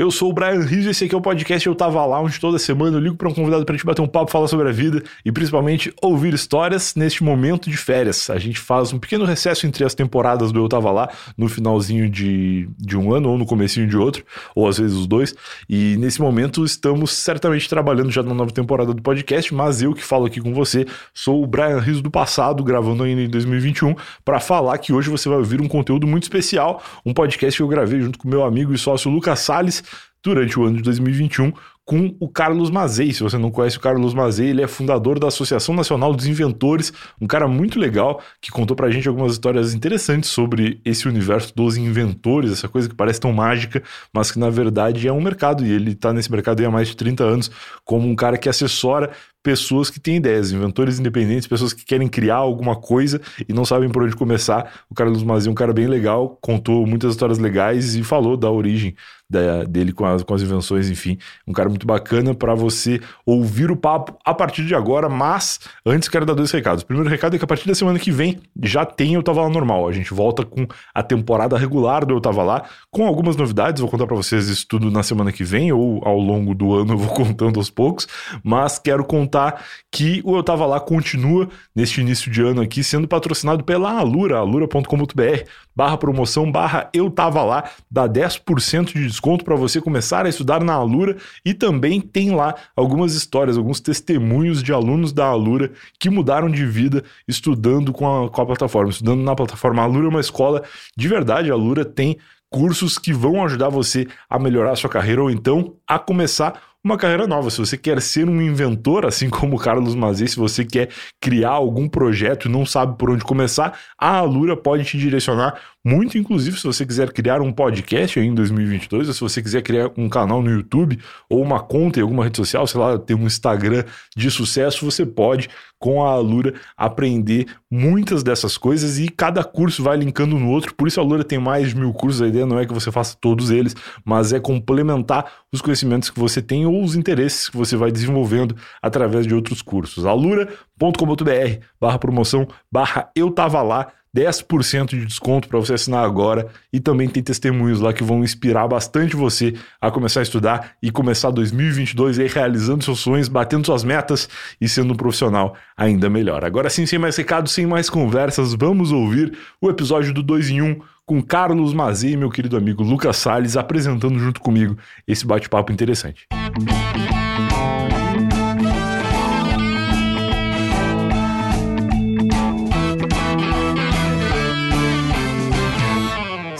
Eu sou o Brian Rizzo e esse aqui é o podcast Eu Tava Lá, onde toda semana eu ligo para um convidado pra gente bater um papo, falar sobre a vida e principalmente ouvir histórias neste momento de férias. A gente faz um pequeno recesso entre as temporadas do Eu Tava Lá, no finalzinho de, de um ano ou no comecinho de outro, ou às vezes os dois. E nesse momento estamos certamente trabalhando já na nova temporada do podcast, mas eu que falo aqui com você sou o Brian Rizzo do passado, gravando ainda em 2021, para falar que hoje você vai ouvir um conteúdo muito especial, um podcast que eu gravei junto com meu amigo e sócio Lucas Salles, durante o ano de 2021 com o Carlos Mazei. Se você não conhece o Carlos Mazei, ele é fundador da Associação Nacional dos Inventores, um cara muito legal que contou pra gente algumas histórias interessantes sobre esse universo dos inventores, essa coisa que parece tão mágica, mas que na verdade é um mercado e ele tá nesse mercado há mais de 30 anos como um cara que assessora pessoas que têm ideias, inventores independentes, pessoas que querem criar alguma coisa e não sabem por onde começar. O Carlos Mazei é um cara bem legal, contou muitas histórias legais e falou da origem da, dele com as, com as invenções, enfim. Um cara muito bacana para você ouvir o papo a partir de agora, mas antes quero dar dois recados. O primeiro recado é que a partir da semana que vem já tem Eu Tava Lá Normal. A gente volta com a temporada regular do Eu Tava Lá, com algumas novidades. Vou contar para vocês isso tudo na semana que vem ou ao longo do ano eu vou contando aos poucos, mas quero contar que o Eu Tava Lá continua neste início de ano aqui sendo patrocinado pela Alura, alura.com.br barra promoção barra Eu Tava Lá, dá 10% de desconto para você começar a estudar na Alura e também tem lá algumas histórias, alguns testemunhos de alunos da Alura que mudaram de vida estudando com a, com a plataforma, estudando na plataforma. A Alura é uma escola de verdade, a Alura tem cursos que vão ajudar você a melhorar a sua carreira ou então a começar uma carreira nova. Se você quer ser um inventor, assim como o Carlos Mazei, se você quer criar algum projeto e não sabe por onde começar, a Alura pode te direcionar muito, inclusive, se você quiser criar um podcast em 2022, ou se você quiser criar um canal no YouTube ou uma conta em alguma rede social, sei lá, ter um Instagram de sucesso, você pode, com a Alura, aprender muitas dessas coisas e cada curso vai linkando no outro. Por isso a Alura tem mais de mil cursos. A ideia não é que você faça todos eles, mas é complementar os conhecimentos que você tem ou os interesses que você vai desenvolvendo através de outros cursos. alura.com.br barra promoção barra eu tava lá 10% de desconto para você assinar agora e também tem testemunhos lá que vão inspirar bastante você a começar a estudar e começar 2022 aí realizando seus sonhos, batendo suas metas e sendo um profissional ainda melhor. Agora sim, sem mais recados, sem mais conversas, vamos ouvir o episódio do 2 em 1 com Carlos Mazei e meu querido amigo Lucas Salles apresentando junto comigo esse bate-papo interessante. Música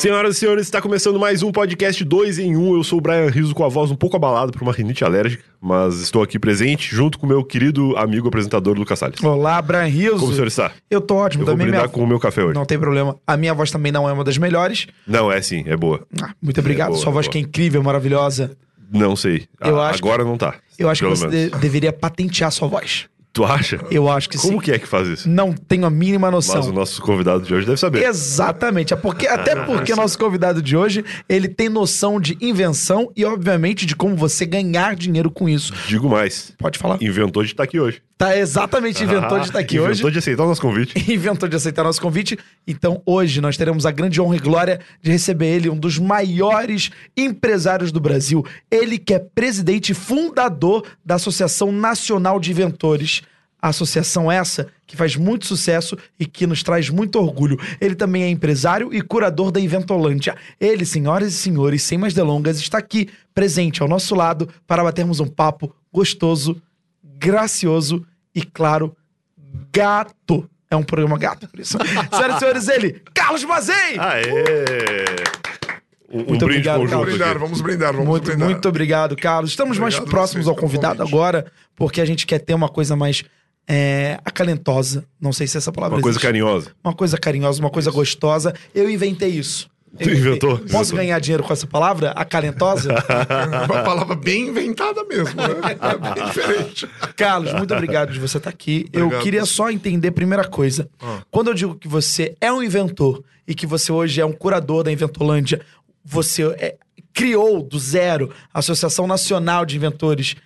Senhoras e senhores, está começando mais um podcast 2 em 1. Um. Eu sou o Brian Rizzo com a voz um pouco abalada por uma rinite alérgica, mas estou aqui presente junto com meu querido amigo apresentador Lucas Salles. Olá, Brian Rizzo. Como o senhor está? Eu tô ótimo Eu também. Vou brindar minha... com o meu café hoje. Não tem problema. A minha voz também não é uma das melhores. Não, é sim, é boa. Ah, muito obrigado. É boa, Sua voz é que é incrível, maravilhosa. Não sei. Eu ah, acho agora que... não tá. Eu acho que você de deveria patentear sua voz. Tu acha? Eu acho que Como sim. Como que é que faz isso? Não tenho a mínima noção. Mas o nosso convidado de hoje deve saber. Exatamente. É porque, até porque o nosso convidado de hoje, ele tem noção de invenção e, obviamente, de como você ganhar dinheiro com isso. Digo mais. Pode falar. Inventou de estar aqui hoje. Tá exatamente inventou de estar aqui inventou hoje. Inventou de aceitar o nosso convite. inventou de aceitar o nosso convite. Então, hoje, nós teremos a grande honra e glória de receber ele, um dos maiores empresários do Brasil. Ele que é presidente e fundador da Associação Nacional de Inventores a associação essa que faz muito sucesso e que nos traz muito orgulho. Ele também é empresário e curador da Inventolândia. Ele, senhoras e senhores, sem mais delongas, está aqui presente ao nosso lado para batermos um papo gostoso, gracioso e, claro, gato. É um programa gato, por isso. Senhoras e senhores, ele, Carlos Mazei! Aê! Um, muito obrigado, Carlos. Brindar, vamos brindar, vamos muito, brindar. Muito obrigado, Carlos. Estamos obrigado mais próximos ao convidado agora, porque a gente quer ter uma coisa mais é, acalentosa. Não sei se essa palavra Uma existe. coisa carinhosa. Uma coisa carinhosa, uma coisa gostosa. Eu inventei isso. Tu inventou? Posso inventou. ganhar dinheiro com essa palavra? Acalentosa? é uma palavra bem inventada mesmo, né? É bem diferente. Carlos, muito obrigado de você estar aqui. Obrigado. Eu queria só entender, primeira coisa. Ah. Quando eu digo que você é um inventor e que você hoje é um curador da Inventolândia, você é, criou do zero a Associação Nacional de Inventores.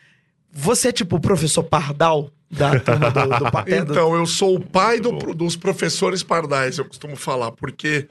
Você é tipo o professor Pardal da turma do, do? Então, eu sou o pai do, dos professores pardais, eu costumo falar, porque,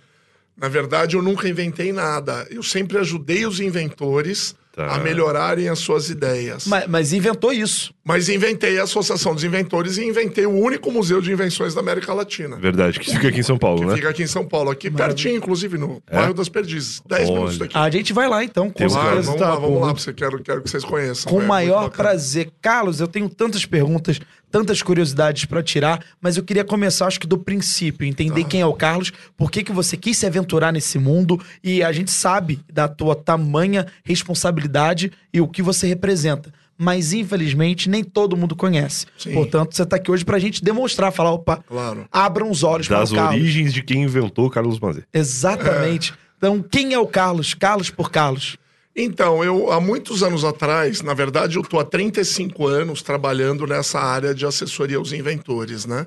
na verdade, eu nunca inventei nada. Eu sempre ajudei os inventores Tá. a melhorarem as suas ideias. Mas, mas inventou isso. Mas inventei a Associação dos Inventores e inventei o único museu de invenções da América Latina. Verdade, que fica aqui em São Paulo, Que né? fica aqui em São Paulo, aqui pertinho, inclusive, no bairro das Perdizes. 10 Olha. minutos daqui. A gente vai lá então, com Claro, certeza. vamos tá, lá, vamos pô. lá, pra você, quero, quero que vocês conheçam. Com o é muito maior prazer. Carlos, eu tenho tantas perguntas, tantas curiosidades pra tirar, mas eu queria começar, acho que do princípio, entender quem é o Carlos, por que, que você quis se aventurar nesse mundo e a gente sabe da tua tamanha responsabilidade e o que você representa. Mas, infelizmente, nem todo mundo conhece. Sim. Portanto, você tá aqui hoje pra gente demonstrar, falar, opa, Claro. abram os olhos Das para o Carlos. origens de quem inventou Carlos Mazet. Exatamente. Então, quem é o Carlos? Carlos por Carlos. Então, eu há muitos anos atrás, na verdade, eu estou há 35 anos trabalhando nessa área de assessoria aos inventores, né?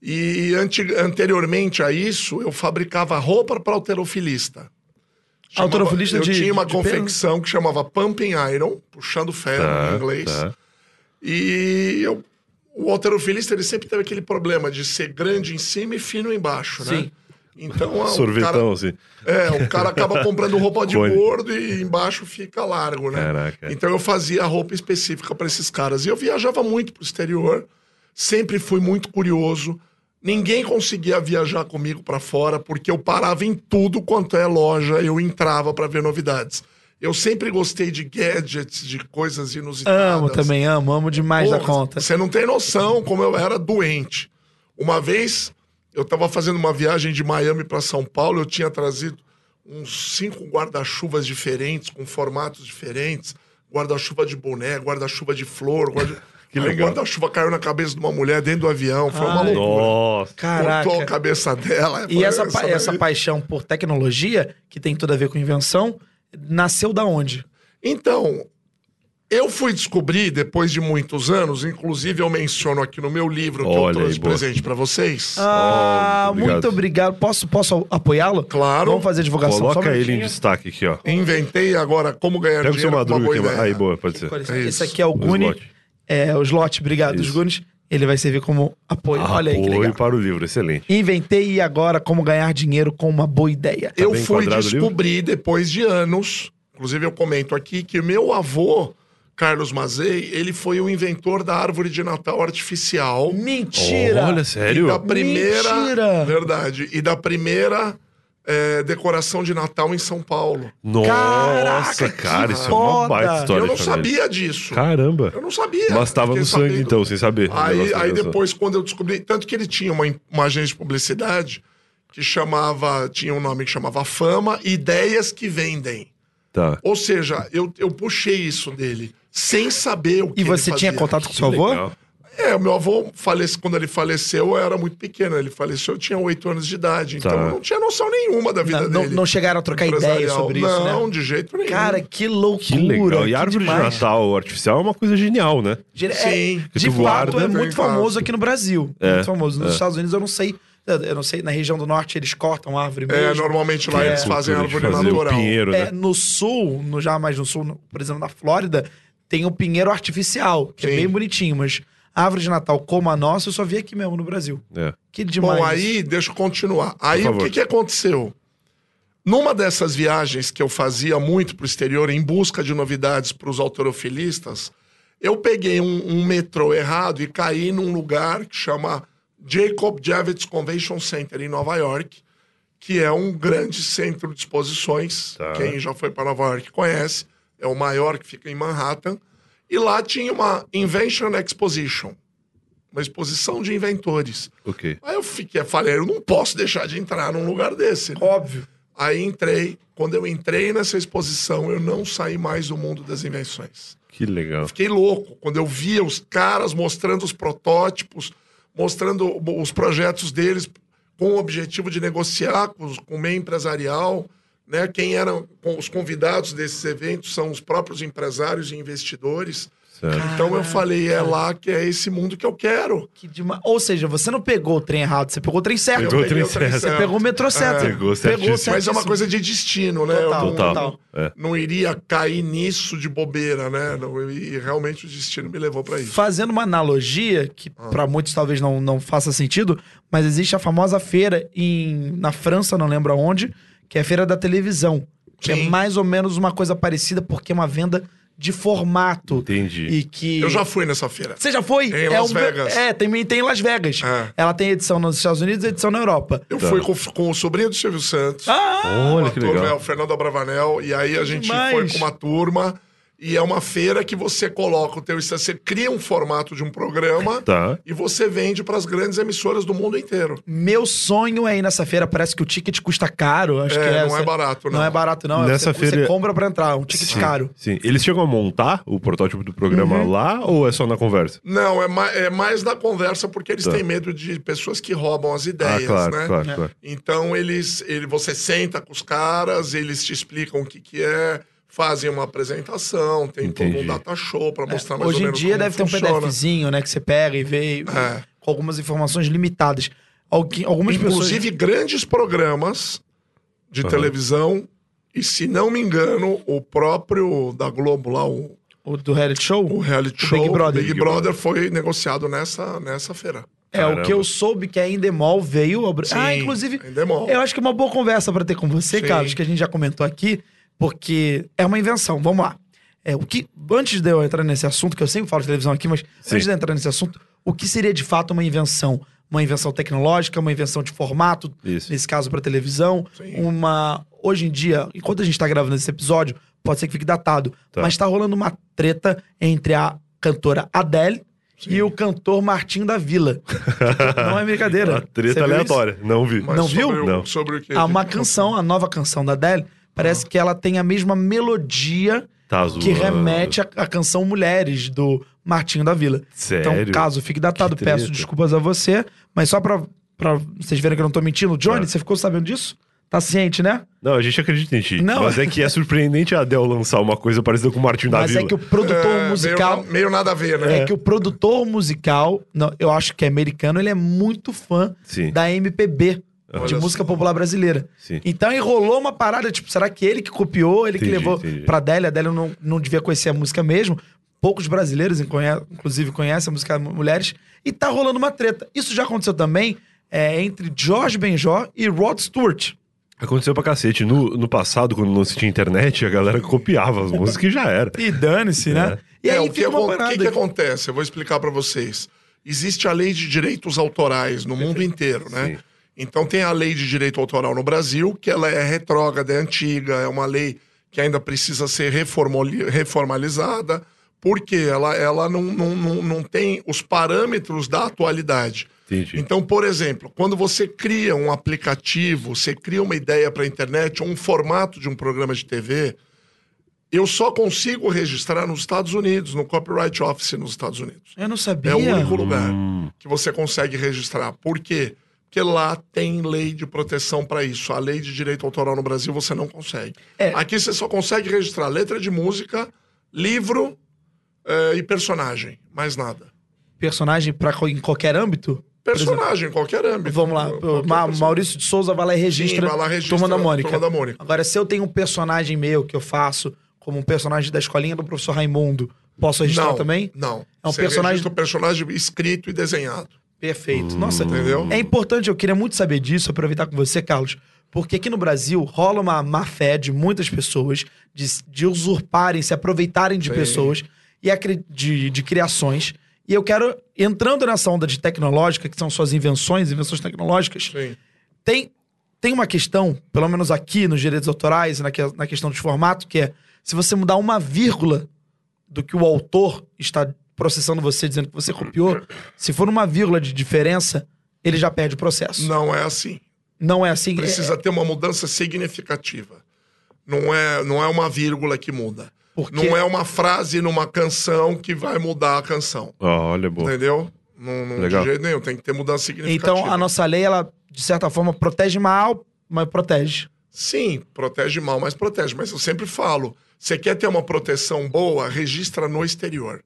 E anti- anteriormente a isso, eu fabricava roupa para alterofilista. Chamava- Alterofilista eu de- tinha uma confecção que chamava Pumping Iron, puxando ferro Tá, em inglês. tá. E eu, o alterofilista, ele sempre teve aquele problema de ser grande em cima e fino embaixo, né? Sim. Então, o Sorvetão, cara, assim. é, o cara acaba comprando roupa de Cone. gordo e embaixo fica largo, né? Caraca. Então eu fazia roupa específica para esses caras. E eu viajava muito pro exterior, sempre fui muito curioso. Ninguém conseguia viajar comigo para fora porque eu parava em tudo quanto é loja, eu entrava para ver novidades. Eu sempre gostei de gadgets, de coisas inusitadas. Amo também, amo, amo demais da Porra, conta. Você não tem noção como eu era doente. Uma vez, eu tava fazendo uma viagem de Miami para São Paulo, eu tinha trazido uns cinco guarda-chuvas diferentes, com formatos diferentes. Guarda-chuva de boné, guarda-chuva de flor. Guarda... Que Aí legal. O guarda-chuva caiu na cabeça de uma mulher dentro do avião. Foi uma Ai. loucura. Nossa. Caraca. Cortou a cabeça dela. E essa, pa- daí- essa paixão por tecnologia, que tem tudo a ver com invenção, nasceu da onde? Então, eu fui descobrir, depois de muitos anos, inclusive eu menciono aqui no meu livro que Olha eu aí, trouxe boa. presente para vocês. Ah, obrigado. muito obrigado. Posso, posso apoiá-lo? Claro. Vamos fazer a divulgação. Só um Coloca ele em destaque aqui, ó. Inventei agora como ganhar Pega o seu dinheiro com uma madruga boa aqui. ideia. Aí, boa, pode ser. É Esse isso. aqui é o O Guni. slot. É, o slot, obrigado. Os Isso. Gunis. Ele vai servir como apoio. Olha aí que Apoio legal. para o livro, excelente. Inventei e agora como ganhar dinheiro com uma boa ideia. Eu bem fui o descobrir depois de anos, inclusive eu comento aqui, que meu avô, Carlos Mazei, ele foi o inventor da árvore de Natal artificial. Mentira! Olha, E sério? da primeira. Mentira! Verdade. E da primeira é, decoração de Natal em São Paulo. Nossa, Caraca, cara, isso é uma foda. baita história. eu não sabia disso. Caramba. Eu não sabia. Mas tava Fiquei no sangue, sabendo. então, sem saber. Aí, aí depois, quando eu descobri. Tanto que ele tinha uma, uma agência de publicidade que chamava. Tinha um nome que chamava Fama Ideias que Vendem. Tá. Ou seja, eu, eu puxei isso dele, sem saber o que E você ele tinha fazia. contato com seu avô? Legal. É, o meu avô, falece, quando ele faleceu, eu era muito pequeno. Ele faleceu, eu tinha oito anos de idade. Então Tá. eu não tinha noção nenhuma da vida Não, não, dele. não chegaram a trocar ideia sobre isso, Não, né? de jeito nenhum. Cara, que loucura. Que legal. E a árvore demais. de Natal artificial é uma coisa genial, né? Dire- Sim. é, de fato, guarda, é vem muito famoso aqui no Brasil. É, Muito famoso. Nos é. Estados Unidos eu não sei. Eu não sei, na região do norte eles cortam árvore É, mesmo. normalmente lá É. eles fazem árvore fazer natural. O pinheiro, É, né? no sul, no, já mais no sul, no- por exemplo, na Flórida, tem o pinheiro artificial, que é Sim. bem bonitinho, mas árvore de Natal como a nossa eu só vi aqui mesmo no Brasil. É. Que demais. Bom, aí, deixa eu continuar. Aí, o que, que aconteceu? Numa dessas viagens que eu fazia muito pro exterior, em busca de novidades para os autorofilistas, eu peguei um, um metrô errado e caí num lugar que chama Jacob Javits Convention Center, em Nova York, que é um grande centro de exposições. Tá. Quem já foi para Nova York conhece. É o maior que fica em Manhattan. E lá tinha uma Invention Exposition, uma exposição de inventores. Ok. Aí eu fiquei, falei, eu não posso deixar de entrar num lugar desse. né? Óbvio. Aí entrei. Quando eu entrei nessa exposição, eu não saí mais do mundo das invenções. Que legal. Fiquei louco quando eu via os caras mostrando os protótipos, mostrando os projetos deles com o objetivo de negociar com, os- com o meio empresarial. Né? Quem eram os convidados desses eventos são os próprios empresários e investidores. Certo. Então eu falei, é lá que é esse mundo que eu quero. Que demais. Ou seja, você não pegou o trem errado, você pegou o trem certo. Pegou o trem certo. Você pegou o metrô certo. É. Pegou certíssimo. Mas é uma coisa de destino, né? Total, eu não, Total. É. não iria cair nisso de bobeira, né? Não, e realmente o destino me levou pra isso. Fazendo uma analogia, que pra muitos talvez não, não faça sentido, mas existe a famosa feira em, na França, não lembro aonde, que é a feira da televisão. Que é Sim. mais ou menos uma coisa parecida, porque é uma venda de formato. Entendi. E que. Eu já fui nessa feira. Você já foi? Em é Las um- Vegas. É, tem, tem em Las Vegas. É. Ela tem edição nos Estados Unidos e edição na Europa. Eu Tá. fui com, com o sobrinho do Silvio Santos. Ah! Olha o que legal. né, o Fernando Abravanel. E aí a gente demais. foi com uma turma. E é uma feira que você coloca o teu... Você cria um formato de um programa Tá. e você vende para as grandes emissoras do mundo inteiro. Meu sonho é ir nessa feira. Parece que o ticket custa caro. Acho É, que é, não é barato, não. Não é barato, não. Nessa você, feira- você compra pra entrar. Um ticket Sim, caro. Sim. Eles chegam a montar o protótipo do programa Uhum. lá ou é só na conversa? Não, é, ma é mais na conversa porque eles Tá. têm medo de pessoas que roubam as Ah, ideias, claro, né? claro, É. claro. Então eles, ele, você senta com os caras, eles te explicam o que, que é, fazem uma apresentação, tem todo Entendi. um data show para mostrar mais Hoje ou em menos dia como deve ter um funciona. PDFzinho, né? Que você pega e vê É. com algumas informações limitadas. Alguém- Algumas Inclusive grandes programas de Aham. televisão e se não me engano o próprio da Globo lá o, pessoas. O do reality show? o reality O show Big Brother. Big Big Brother foi negociado nessa nessa feira. É, o Caramba. que eu soube que a Endemol veio. ao Bra- Sim, ah, inclusive. Endemol. Eu acho que é uma boa conversa pra ter com você, Sim. Carlos, que a gente já comentou aqui, porque é uma invenção. Vamos lá. É, o que, antes de eu entrar nesse assunto, que eu sempre falo de televisão aqui, mas Sim. antes de eu entrar nesse assunto, o que seria de fato uma invenção? Uma invenção tecnológica, uma invenção de formato, Isso. nesse caso para televisão, Sim. uma. Hoje em dia, enquanto a gente tá gravando esse episódio, pode ser que fique datado, Tá. mas tá rolando uma treta entre a cantora Adele Sim. e o cantor Martinho da Vila. Não é brincadeira. Uma treta viu isso? aleatória. Não vi. Mas Não sobre viu? o- Não. Sobre o que? Há uma canção, a nova canção da Adele, parece que ela tem a mesma melodia Tá que remete à, à canção Mulheres, do Martinho da Vila. Sério? Então, caso fique datado, peço desculpas a você, mas só pra, pra vocês verem que eu não tô mentindo. Johnny, Tá. você ficou sabendo disso? Tá ciente, né? Não, a gente acredita em ti. Não. Mas é que é surpreendente a Adele lançar uma coisa parecida com o Martinho da mas Vila. é que o produtor É, musical... Meio, meio nada a ver, né? É que o produtor musical, não, eu acho que é americano, ele é muito fã Sim. da MPB, Olha de música popular brasileira. Sim. Então enrolou uma parada, tipo, será que ele que copiou, ele que Entendi, levou entendi. pra Adele? A Adele não, não devia conhecer a música mesmo. Poucos brasileiros, inclusive, conhecem a música Mulheres. E tá rolando uma treta. Isso já aconteceu também é, entre Jorge Benjó e Rod Stewart. Aconteceu pra cacete. No, no passado, quando não se tinha internet, a galera copiava as músicas e já era. E dane-se, né? E É, aí o que, uma parada. que que acontece? Eu vou explicar para vocês. Existe a lei de direitos autorais no mundo inteiro, né? Sim. Então tem a lei de direito autoral no Brasil, que ela é retrógrada, é antiga, é uma lei que ainda precisa ser reformalizada, porque ela, ela não, não, não, não tem os parâmetros da atualidade. Entendi. Então, por exemplo, quando você cria um aplicativo, você cria uma ideia para a internet, ou um formato de um programa de TV, eu só consigo registrar nos Estados Unidos, no Copyright Office nos Estados Unidos. Eu não sabia. É o único lugar Hum, que você consegue registrar. Por quê? Porque lá tem lei de proteção para isso. A lei de direito autoral no Brasil você não consegue. É. Aqui você só consegue registrar letra de música, livro eh, e personagem. Mais nada. Personagem pra, co- em qualquer âmbito? Personagem, em qualquer âmbito. Vamos lá. Ma-. Maurício de Souza vai lá e registra, Sim, lá, registra Turma da Mônica. Turma da Mônica. Agora, se eu tenho um personagem meu que eu faço como um personagem da escolinha do professor Raimundo, posso registrar não, também? Não. É um Você personagem- o personagem escrito e desenhado. Perfeito. Nossa, Entendeu? é importante, eu queria muito saber disso, aproveitar com você, Carlos, porque aqui no Brasil rola uma má fé de muitas pessoas de, de usurparem, se aproveitarem de Sim. pessoas e de, de criações. E eu quero, entrando nessa onda de tecnológica, que são suas invenções, invenções tecnológicas, Sim. tem, tem uma questão, pelo menos aqui nos direitos autorais, na, que- na questão de formato, que é se você mudar uma vírgula do que o autor está processando você, dizendo que você copiou, se for uma vírgula de diferença, ele já perde o processo. Não, Não é assim. é assim. Precisa ter uma mudança significativa. Não é, não é uma vírgula que muda. Porque- Não é uma frase numa canção que vai mudar a canção. ó, olha, boa. Entendeu? Não, não Legal. de jeito nenhum. Tem que ter mudança significativa. Então, a nossa lei, ela, de certa forma, protege mal, mas protege. Sim, protege mal, mas protege. Mas eu sempre falo: você quer ter uma proteção boa, registra no exterior.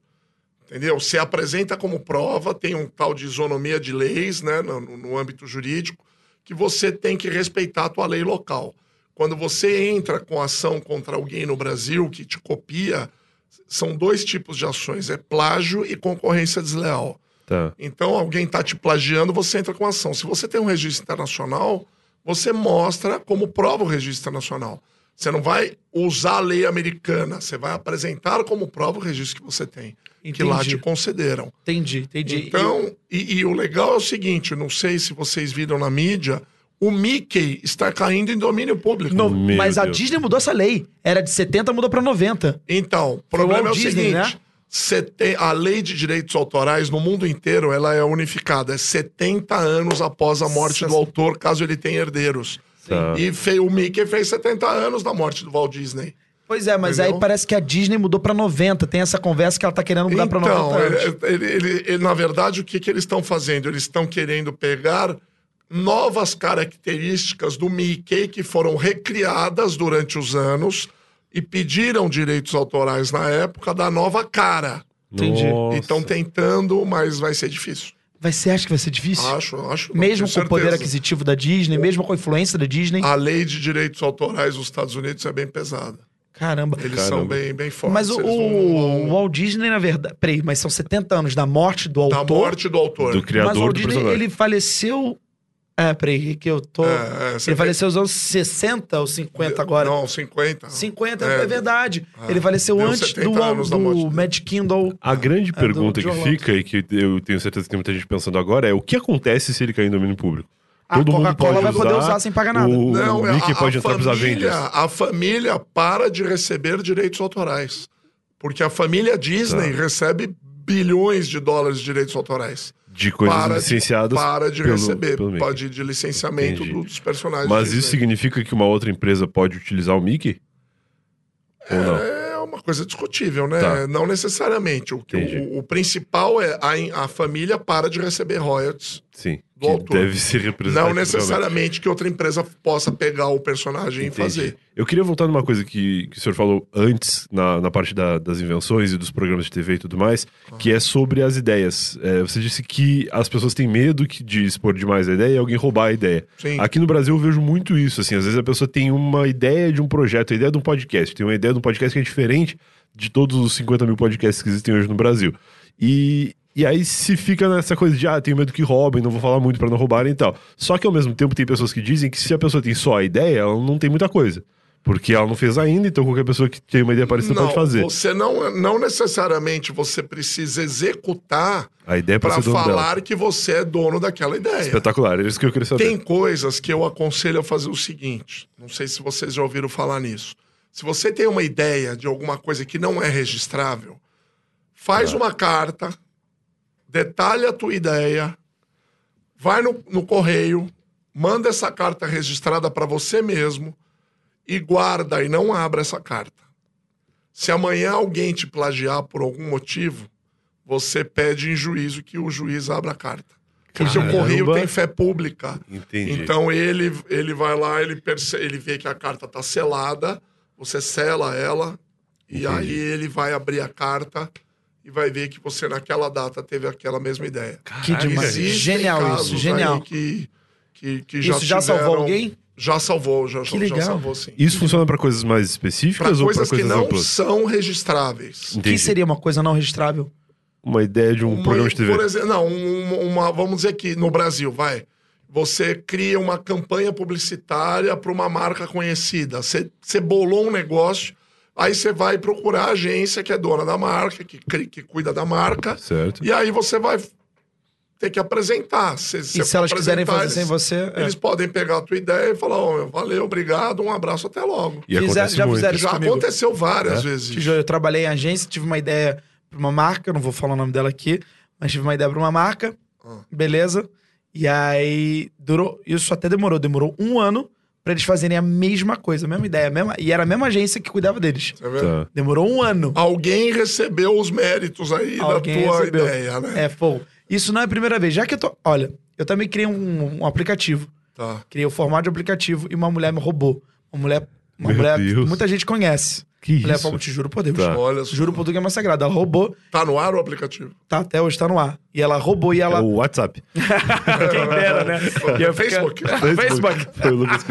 Entendeu? Você apresenta como prova, tem um tal de isonomia de leis, né, no, no- no âmbito jurídico, que você tem que respeitar a tua lei local. Quando você entra com ação contra alguém no Brasil que te copia, são dois tipos de ações: é plágio e concorrência desleal. Tá. Então, alguém está te plagiando, você entra com ação. Se você tem um registro internacional, você mostra como prova o registro internacional. Você não vai usar a lei americana, você vai apresentar como prova o registro que você tem, que lá Entendi. te concederam. Entendi, entendi. Então, e, e o legal é o seguinte, não sei se vocês viram na mídia, o Mickey está caindo em domínio público. No- mas a Deus. Disney mudou essa lei. Era de 70, mudou pra 90. Então, o problema é o Walt Disney, seguinte, né? sete- a lei de direitos autorais no mundo inteiro ela é unificada, é 70 anos após a morte do autor, caso ele tenha herdeiros. Tá. E fe- o Mickey fez 70 anos da morte do Walt Disney. Pois é, mas Entendeu? aí parece que a Disney mudou pra 90. Tem essa conversa que ela tá querendo mudar pra 90 Então, ele- ele- ele- na verdade, o que, que eles estão fazendo? Eles estão querendo pegar novas características do Mickey que foram recriadas durante os anos e pediram direitos autorais na época da nova cara. Entendi. E Nossa. estão tentando, mas vai ser difícil. Vai ser, acha que vai ser difícil? Acho, acho. mesmo com o poder aquisitivo da Disney, mesmo com a influência da Disney. A lei de direitos autorais dos Estados Unidos é bem pesada. Caramba. Eles Caramba. são bem, bem fortes. Mas o, o vão- vão- Walt Disney, na verdade. Peraí, mas são 70 anos da morte do Da autor. morte do autor. Do mas o criador Walt do Disney, personagem. ele faleceu. É, peraí, que eu tô. É, é, ele tem- faleceu nos anos 60 ou 50 agora? Não, 50. 50 É, é, verdade. é. ele faleceu antes 70 do, da do. Mad Kindle. A grande É, pergunta que fica, e que eu tenho certeza que tem muita gente pensando agora, é o que acontece se ele cair em domínio público? A Coca-Cola vai poder usar sem pagar nada. O, Não, o é Mickey a- pode a entrar família, Avengers. A família para de receber direitos autorais. Porque a família Disney Tá. recebe bilhões de dólares de direitos autorais. De coisas para de- licenciadas. Para de pelo- receber. pelo pode de licenciamento Entendi. do- dos personagens. Mas isso significa que uma outra empresa pode utilizar o Mickey? Ou não? É uma coisa discutível, né? Tá. Não necessariamente. O, o, o principal é a, a família para de receber royalties. Sim. Do Que autor. deve ser representado. Não necessariamente que outra empresa possa pegar o personagem e fazer. Eu queria voltar numa coisa que, que o senhor falou antes, na, na parte da- das invenções e dos programas de TV e tudo mais, que é sobre as ideias. É, você disse que as pessoas têm medo que- de expor demais a ideia e alguém roubar a ideia. Sim. Aqui no Brasil eu vejo muito isso, assim, às vezes a pessoa tem uma ideia de um projeto, a ideia de um podcast, tem uma ideia de um podcast que é diferente de todos os 50 mil podcasts que existem hoje no Brasil. E, e aí se fica nessa coisa de, ah, tenho medo que roubem, não vou falar muito pra não roubarem e tal. Só que ao mesmo tempo tem pessoas que dizem que se a pessoa tem só a ideia, ela não tem muita coisa. Porque ela não fez ainda, então qualquer pessoa que tem uma ideia parecida Não, pode fazer. você não, não necessariamente você precisa executar A ideia é pra para dono dela. falar que você é dono daquela ideia. Espetacular, é isso que eu queria saber. Tem coisas que eu aconselho a fazer o seguinte: não sei se vocês já ouviram falar nisso. Se você tem uma ideia de alguma coisa que não é registrável, faz Tá. uma carta, detalha a tua ideia, vai no, no correio, manda essa carta registrada para você mesmo e guarda e não abra essa carta. Se amanhã alguém te plagiar por algum motivo, você pede em juízo que o juiz abra a carta. Porque o Caramba. correio tem fé pública. Entendi. Então ele, ele vai lá, ele, perce... ele vê que a carta tá selada, você sela ela, e Entendi. aí ele vai abrir a carta e vai ver que você naquela data teve aquela mesma ideia. Que demais. Genial isso, genial. Que, que, que já Isso já tiveram- salvou alguém? Já salvou, já, Que já legal. salvou sim. Isso funciona pra coisas mais Para específicas ou pra coisas que coisas não amplas? são registráveis. O que seria uma coisa não registrável? Uma ideia de um Uma- programa de TV. Por exemplo, não, um- uma, vamos dizer que no Brasil, vai. Você cria uma campanha publicitária para uma marca conhecida. Você, você bolou um negócio, aí você vai procurar a agência que é dona da marca, que, que cuida da marca, Certo. e aí você vai ter que apresentar. Se, e se elas quiserem fazer sem você. é. Eles podem pegar a tua ideia e falar: "Ó, valeu, obrigado, um abraço, até logo. E Fizer- acontece já muito. fizeram isso Já comigo. aconteceu várias É? vezes. Eu trabalhei em agência, tive uma ideia pra uma marca, não vou falar o nome dela aqui, mas tive uma ideia pra uma marca, Ah. beleza? E aí durou, isso até demorou, demorou um ano pra eles fazerem a mesma coisa, a mesma ideia, a mesma, e era a mesma agência que cuidava deles. Tá vendo? Tá. Demorou um ano. Alguém recebeu os méritos aí Alguém da tua recebeu. ideia, né? É, pô. Isso não é a primeira vez. Já que eu tô. Olha, eu também criei um, um aplicativo. Tá. Criei o formato de aplicativo e uma mulher me roubou. Uma mulher. Uma Meu mulher Deus. que muita gente conhece. Que isso? falou, te juro por Deus. Tá. Olha só. Juro por tudo que é mais sagrado. Ela roubou, Tá no ar o aplicativo? tá até hoje, tá no ar. E ela roubou e É ela. o WhatsApp. Quem dera, né? E eu Facebook. Facebook. Foi o Lucas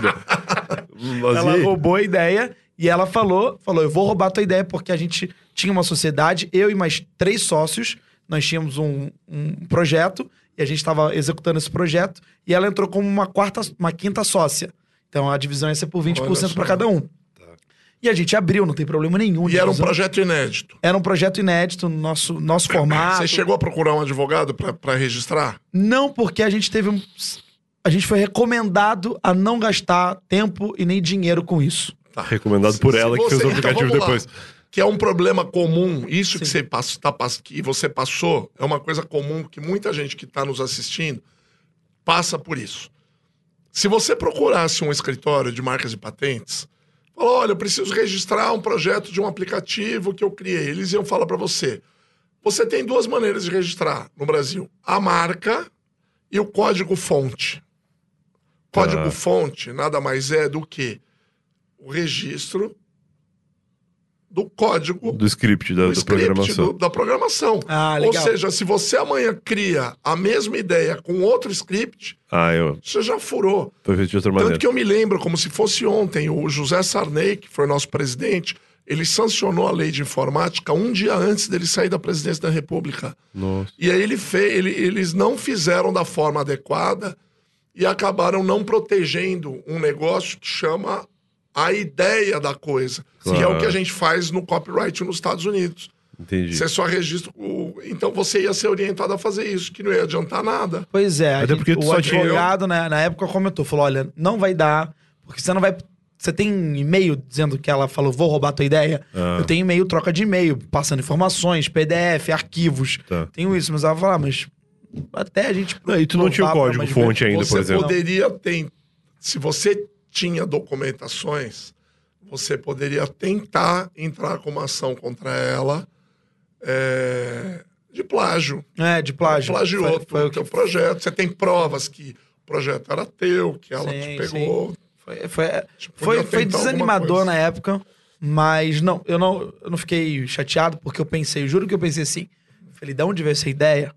Ela roubou a ideia e ela falou: falou, eu vou roubar a tua ideia, porque a gente tinha uma sociedade, eu e mais três sócios, nós tínhamos um, um projeto e a gente estava executando esse projeto, e ela entrou como uma quarta, uma quinta sócia. Então a divisão ia ser por 20% Olha para cada um. E a gente abriu, não tem problema nenhum. E era um projeto inédito. Era um projeto inédito no nosso, nosso formato. Você chegou a procurar um advogado pra registrar? Não, porque a gente teve um. A gente foi recomendado a não gastar tempo e nem dinheiro com isso. Recomendado por Se ela que fez o você- aplicativo então, lá. depois. Que é um problema comum, isso que você, pass, tá, que você passou, é uma coisa comum que muita gente que está nos assistindo passa por isso. Se você procurasse um escritório de marcas e patentes, falou, olha, eu preciso registrar um projeto de um aplicativo que eu criei. Eles iam falar para você, você tem duas maneiras de registrar no Brasil. A marca e o código-fonte. Código-fonte nada mais é do que o registro do código Do script, da, do da script programação. do- da programação. Ah, Ou seja, se você amanhã cria a mesma ideia com outro script, Ah, eu. você já furou. Foi feito de outra maneira. Tanto que eu me lembro, como se fosse ontem, o José Sarney, que foi nosso presidente, ele sancionou a lei de informática um dia antes dele sair da presidência da República. Nossa. E aí ele fez, ele- eles não fizeram da forma adequada e acabaram não protegendo um negócio que chama a ideia da coisa, que é o Claro. que a gente faz no copyright nos Estados Unidos. Entendi. Você só registra o... Então você ia ser orientado a fazer isso, que não ia adiantar nada. Pois é, Até gente- porque o advogado né, na época comentou, falou, olha, não vai dar, porque você não vai... Você tem e-mail dizendo que ela falou, vou roubar tua ideia? Ah. Eu tenho e-mail, troca de e-mail, passando informações, PDF, arquivos. Tá. Tenho isso, mas ela vai falar, mas até a gente... Não, e tu não tinha o código fonte ainda, você por exemplo. poderia ter... Se você tinha documentações, você poderia tentar entrar com uma ação contra ela é, de plágio. É, de plágio. Plagiou Foi- foi, o teu projeto. Você tem provas que o projeto era teu, que ela Sim, te pegou. Foi, foi, Tipo, foi, foi desanimador na época, mas não eu, não, eu não fiquei chateado porque eu pensei, eu juro que eu pensei assim, falei, de onde veio essa ideia?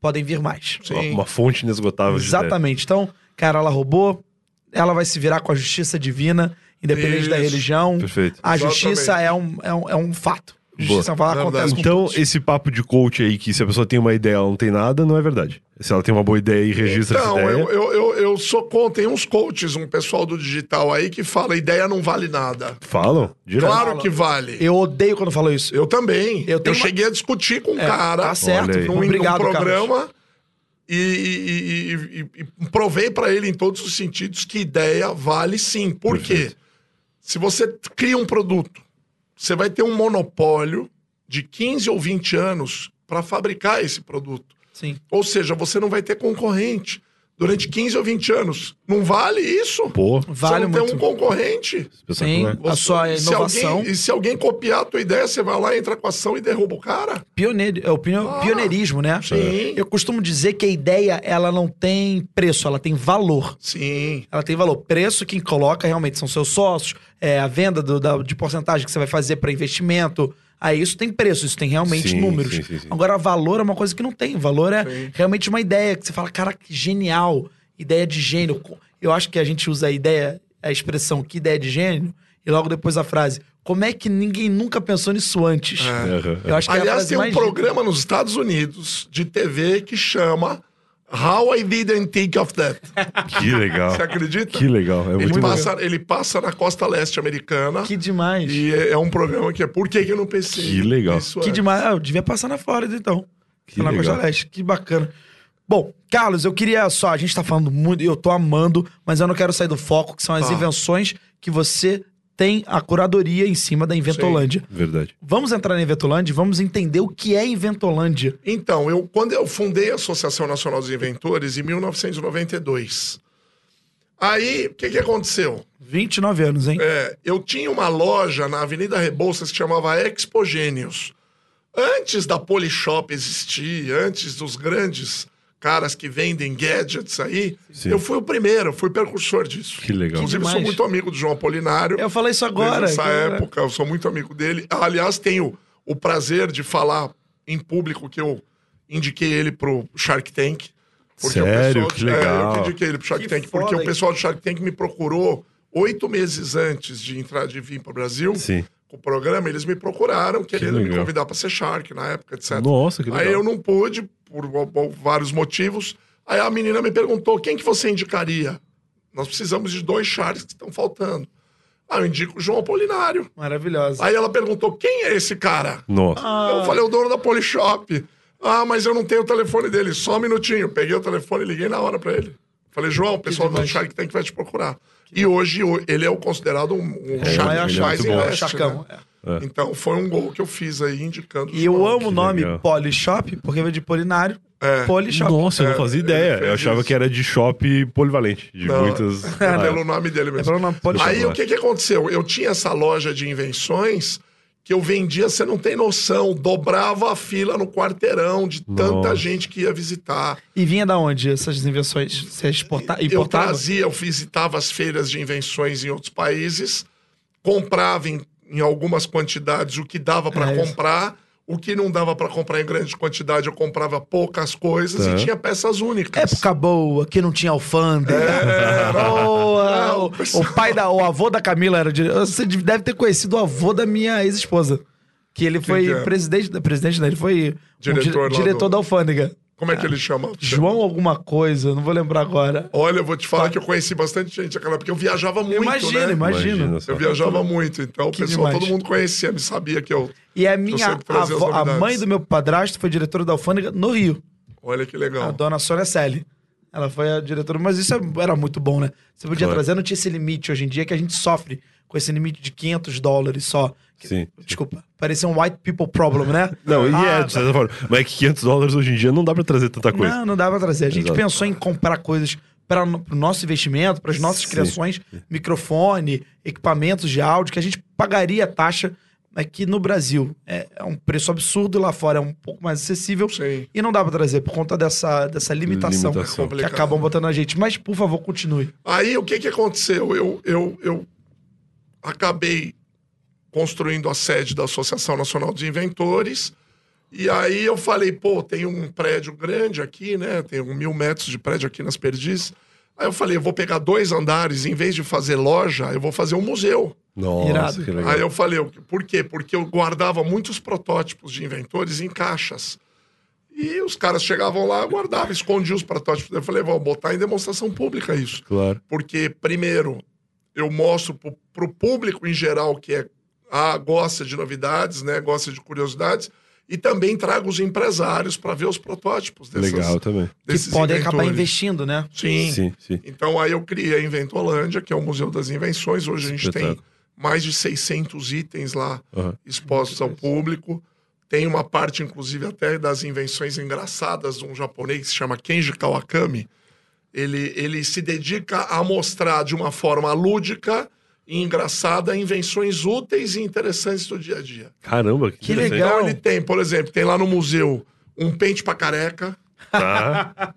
Podem vir mais. Uma, Sim. uma fonte inesgotável de ideia. Exatamente. Então, cara, ela roubou, ela vai se virar com a justiça divina, independente da Isso. religião. Perfeito. A Exatamente. justiça é um, é um, é um fato. Justiça Verdade. acontece com Então, todos. esse papo de coach aí, que se a pessoa tem uma ideia, ela não tem nada, não é verdade. Se ela tem uma boa ideia e registra Então, essa ideia. eu, eu, eu, eu sou contra. Tem uns coaches, um pessoal do digital aí que fala ideia não vale nada. Falam? Direto. Claro que vale. Eu, Eu odeio quando falou isso. também. Eu Eu, tenho uma- cheguei a discutir com um É, cara tá certo. Olha aí. num, Obrigado, num Carlos. programa e, e- e- e- e provei pra ele em todos os sentidos que ideia vale sim. Por quê? Perfeito. Se você cria um produto, você vai ter um monopólio de 15 ou 20 anos para fabricar esse produto. Sim. Ou seja, você não vai ter concorrente durante 15 ou 20 anos. Não vale isso? Pô, Vale você não muito. tem um concorrente. Sim. espetacular. A sua se inovação. alguém- e se alguém copiar a tua ideia, você vai lá, entra com a ação e derruba o cara? Pioneiro, é o Ah, pioneirismo, né? sim. Eu costumo dizer que a ideia, ela não tem preço, ela tem valor. Sim. Ela tem valor. Preço quem coloca realmente são seus sócios, é a venda do- da- de porcentagem que você vai fazer para investimento. Aí isso tem preço, isso tem realmente Sim, números. sim, sim, sim. Agora, valor é uma coisa que não tem. Valor é Sim. realmente uma ideia que você fala, cara, que genial. Ideia de gênio. Eu acho que a gente usa a ideia, a expressão que ideia de gênio, e logo depois a frase, como é que ninguém nunca pensou nisso antes? É. Eu acho que é Aliás, tem um programa nos Estados Unidos de TV que chama How I Didn't Think of That. Que legal. Você acredita? Que legal. É Ele muito bom. passa, ele passa na costa leste americana. Que demais. E é é um programa que é Por que, que eu não pensei? Que legal. Isso Que é. demais. Ah, eu devia passar na Flórida, então. Que na Costa legal. Leste. Que bacana. Bom, Carlos, eu queria só. A gente tá falando muito, eu tô amando, mas eu não quero sair do foco, que são as Tá. invenções que você tem a curadoria em cima da Inventolândia. Verdade. Vamos entrar na Inventolândia e vamos entender o que é Inventolândia. Então, eu, quando eu fundei a Associação Nacional dos Inventores, em 1992. Aí, o que, que aconteceu? 29 anos, hein? É, eu tinha uma loja na Avenida Rebouças que chamava Expogênios. Antes da Polishop existir, antes dos grandes caras que vendem gadgets aí, Sim. eu fui o primeiro, fui precursor disso. Que legal. Inclusive, demais. sou muito amigo do João Apolinário. Eu falei isso agora. Desde essa que- época, eu sou muito amigo dele. Aliás, tenho o prazer de falar em público que eu indiquei ele pro Shark Tank. Sério? o Que é, legal. eu indiquei ele pro Shark Que Tank, foda, porque o pessoal do Shark Tank me procurou oito meses antes de entrar, de vir para o Brasil. Sim. Com o programa, eles me procuraram, querendo me legal. convidar para ser Shark na época, etc. Nossa, que legal. Aí eu não pude, por vários motivos. Aí a menina me perguntou: quem que você indicaria? Nós precisamos de dois Sharks que estão faltando. Ah, eu indico o João Apolinário. Maravilhosa. Aí ela perguntou: quem é esse cara? Nossa. Eu falei, o dono da Polishop. Ah, mas eu não tenho o telefone dele. Só um minutinho. Peguei o telefone e liguei na hora pra ele. Falei, João, o pessoal do demais. Shark Tank vai te procurar. E hoje ele é o considerado um, um É, que é investe, Chacão. né? é. Então foi um gol que eu fiz aí indicando. E eu amo o nome legal. Polishop, porque vem de Polinário. É. Polishop. Nossa, eu não É, fazia ideia. Eu achava isso. que era de shop polivalente. De Não, muitas. É pelo nome dele É mesmo. pelo nome Polishop. Aí o que que aconteceu? Eu tinha essa loja de invenções que eu vendia, você não tem noção, dobrava a fila no quarteirão de tanta Nossa. gente que ia visitar. E vinha da onde essas invenções? Você exporta... Eu importava? trazia, eu visitava as feiras de invenções em outros países, comprava em, em algumas quantidades o que dava para É isso. comprar, o que não dava para comprar em grande quantidade eu comprava poucas coisas Tá. e tinha peças únicas. Época boa, que não tinha alfândega. É, Boa. Não, o, o pai da. O avô da Camila era. dire- Você deve ter conhecido o avô da minha ex-esposa. Que ele foi que é? presidente. Presidente, não, ele foi. um Diretor di- lá diretor do- da alfândega. Como é que ele chama? João alguma coisa, não vou lembrar agora. Olha, eu vou te falar que eu conheci bastante gente naquela época, porque eu viajava muito, Imagina, né? imagina. Imagina. Eu viajava muito, então o pessoal, demais. todo mundo conhecia, me sabia que eu. E a minha avó, a mãe do meu padrasto foi diretora da alfândega no Rio. Olha que A legal. dona Sônia Selle. Ela foi a diretora, mas isso era muito bom, né? Você podia Claro. trazer, não tinha esse limite hoje em dia que a gente sofre com esse limite de 500 dólares só. Sim. Desculpa, parecia um white people problem, né? Não, e Ah, é, de certa forma. Mas é que 500 dólares hoje em dia não dá pra trazer tanta coisa. Não, não dá pra trazer. A gente Exato. pensou em comprar coisas para o nosso investimento, para as nossas Sim. criações, microfone, equipamentos de áudio, que a gente pagaria a taxa aqui no Brasil. É, é um preço absurdo, lá fora é um pouco mais acessível. Sim. E não dá pra trazer por conta dessa, dessa limitação, Limitação. que acabam botando a gente. Mas, por favor, continue. Aí o que que aconteceu? Eu, eu, eu acabei construindo a sede da Associação Nacional dos Inventores. E aí eu falei, pô, tem um prédio grande aqui, né? Tem um mil metros de prédio aqui nas Perdizes. Aí eu falei, eu vou pegar dois andares, em vez de fazer loja, eu vou fazer um museu. Nossa, Irado. que legal. Aí eu falei, o- por quê? Porque eu guardava muitos protótipos de inventores em caixas. E os caras chegavam lá, eu guardava, escondia os protótipos. Eu falei, vou botar em demonstração pública isso. Claro. Porque, primeiro, eu mostro pro, pro público em geral que é, ah, gosta de novidades, né? Gosta de curiosidades. E também trago os empresários para ver os protótipos dessas, Legal também. Que desses podem acabar investindo, né? Sim. Sim, sim. Então aí eu criei a Inventolândia, que é o Museu das Invenções. Hoje a gente tem mais de 600 itens lá Aham. expostos ao público. Tem uma parte, inclusive, até das invenções engraçadas de um japonês que se chama Kenji Kawakami. Ele, ele se dedica a mostrar de uma forma lúdica e engraçada invenções úteis e interessantes do dia a dia. Caramba, que, Que legal. Então ele tem, por exemplo, tem lá no museu um pente para careca, Tá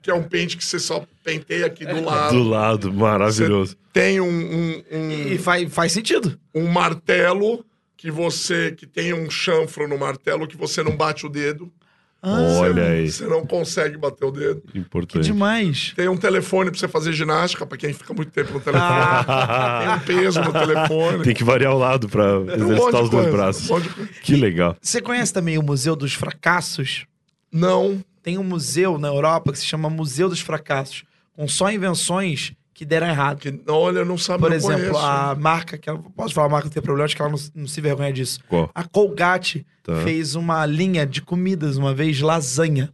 que é um pente que você só penteia aqui do lado. do lado, maravilhoso. Tem um, um, um, E faz, faz sentido. um martelo que você que tem um chanfro no martelo que você não bate o dedo. Olha aí, Você não consegue bater o dedo. Que importante. demais. Tem um telefone pra você fazer ginástica, pra quem fica muito tempo no telefone. Tem um peso no telefone. Tem que variar o lado pra um exercitar de os dois coisa, braços. um. Que legal. Você conhece também o Museu dos Fracassos? Não. Tem um museu na Europa que se chama Museu dos Fracassos, com só invenções que deram errado. Que, olha, eu não sabia. Por eu exemplo, conheço. a marca, que ela, posso falar a marca, não tem problema, acho que ela não, não se vergonha disso. Qual? A Colgate Tá. fez uma linha de comidas uma vez, lasanha.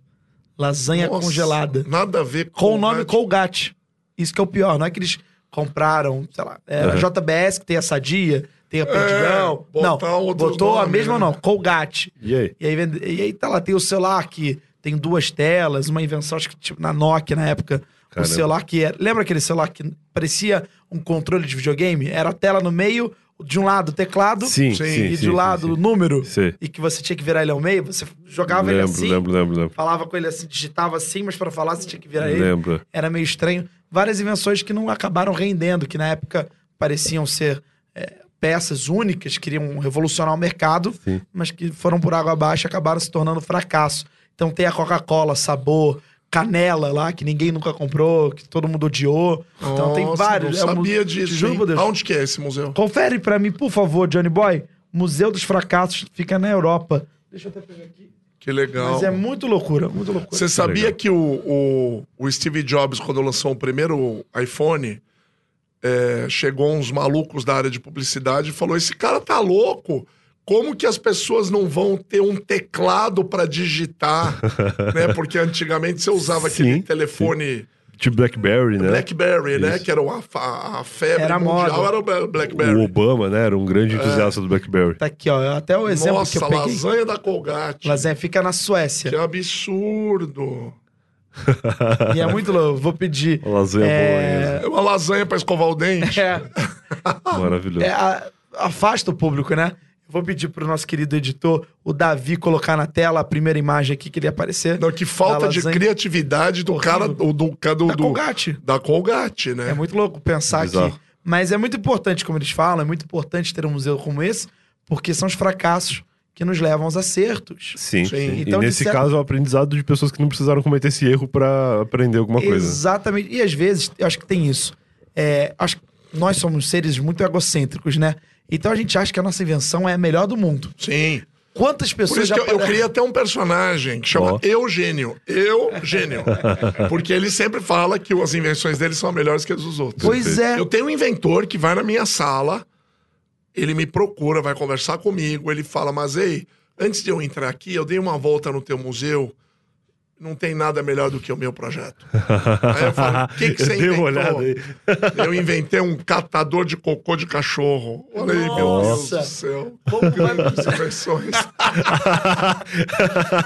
Lasanha Nossa, congelada. Nada a ver Com o nome Colgate. Isso que é o pior, não é que eles compraram, sei lá, é, a Uhum. JBS que tem a Sadia, tem a Perdigão. não, botar outros botou a nomes, mesma né? não, Colgate. E aí? E aí, vende- e aí tá lá, tem o celular que tem duas telas, uma invenção, acho que tipo na Nokia na época. Caramba. O celular que era. Lembra aquele celular que parecia um controle de videogame? Era a tela no meio, de um lado o teclado Sim, Sim, e sim, do lado o número. Sim. E que você tinha que virar ele ao meio, você jogava ele Lembro, assim, lembro, lembro, lembro. falava com ele assim, digitava assim, mas para falar você tinha que virar ele. Lembro. Era meio estranho. Várias invenções que não acabaram rendendo, que na época pareciam ser é, peças únicas, queriam revolucionar o mercado, mas que foram por água abaixo e acabaram se tornando fracasso. Então tem a Coca-Cola, sabor, canela lá, que ninguém nunca comprou, que todo mundo odiou. Então tem Nossa, vários. Não É um sabia te disso. Juro que é esse museu? Confere pra mim, por favor, Johnny Boy. Museu dos Fracassos fica na Europa. Deixa eu até pegar aqui. Que legal. Mas é muito loucura, muito loucura. Você sabia legal. que o, o, o Steve Jobs, quando lançou o primeiro iPhone, é, chegou uns malucos da área de publicidade e falou: esse cara tá louco. Como que as pessoas não vão ter um teclado para digitar, né? Porque antigamente você usava aquele Sim, telefone Tipo Blackberry, né? BlackBerry, né? Isso. Que era a, a, a febre Era mundial, moda. era o Bla- BlackBerry. O Obama, né? Era um grande entusiasta do Blackberry. Tá aqui, ó. Até o exemplo que Nossa, eu peguei. lasanha da Colgate. Lasanha fica na Suécia. Que absurdo. E é muito louco. Vou pedir. A lasanha É, É uma lasanha para escovar o dente. é. Maravilhoso. é, a- afasta o público, né? Vou pedir pro nosso querido editor, o Davi, colocar na tela a primeira imagem aqui que ele ia aparecer. Não, que falta de criatividade do cara, do, do, do, Da Colgate. da Colgate, né? É muito louco pensar aqui. Mas é muito importante, como eles falam, é muito importante ter um museu como esse, porque são os fracassos que nos levam aos acertos. Sim, Sim. sim. Então, e nesse certa- caso, é o aprendizado de pessoas que não precisaram cometer esse erro pra aprender alguma coisa. Exatamente. E às vezes, eu acho que tem isso. É, acho que nós somos seres muito egocêntricos, né? Então a gente acha que a nossa invenção é a melhor do mundo. Sim. Quantas Por pessoas isso já que eu, eu queria ter um personagem que chama Ó. Eugênio. Eugênio. Porque ele sempre fala que as invenções dele são melhores que as dos outros. Pois é. Eu tenho um inventor que vai na minha sala, ele me procura, vai conversar comigo, ele fala, mas ei, antes de eu entrar aqui, eu dei uma volta no teu museu, não tem nada melhor do que o meu projeto. Aí eu falo, o que, que você inventou? olhada aí. Eu inventei um catador de cocô de cachorro. Olha aí, meu Deus Nossa. do céu. Como vai- Grandes invenções.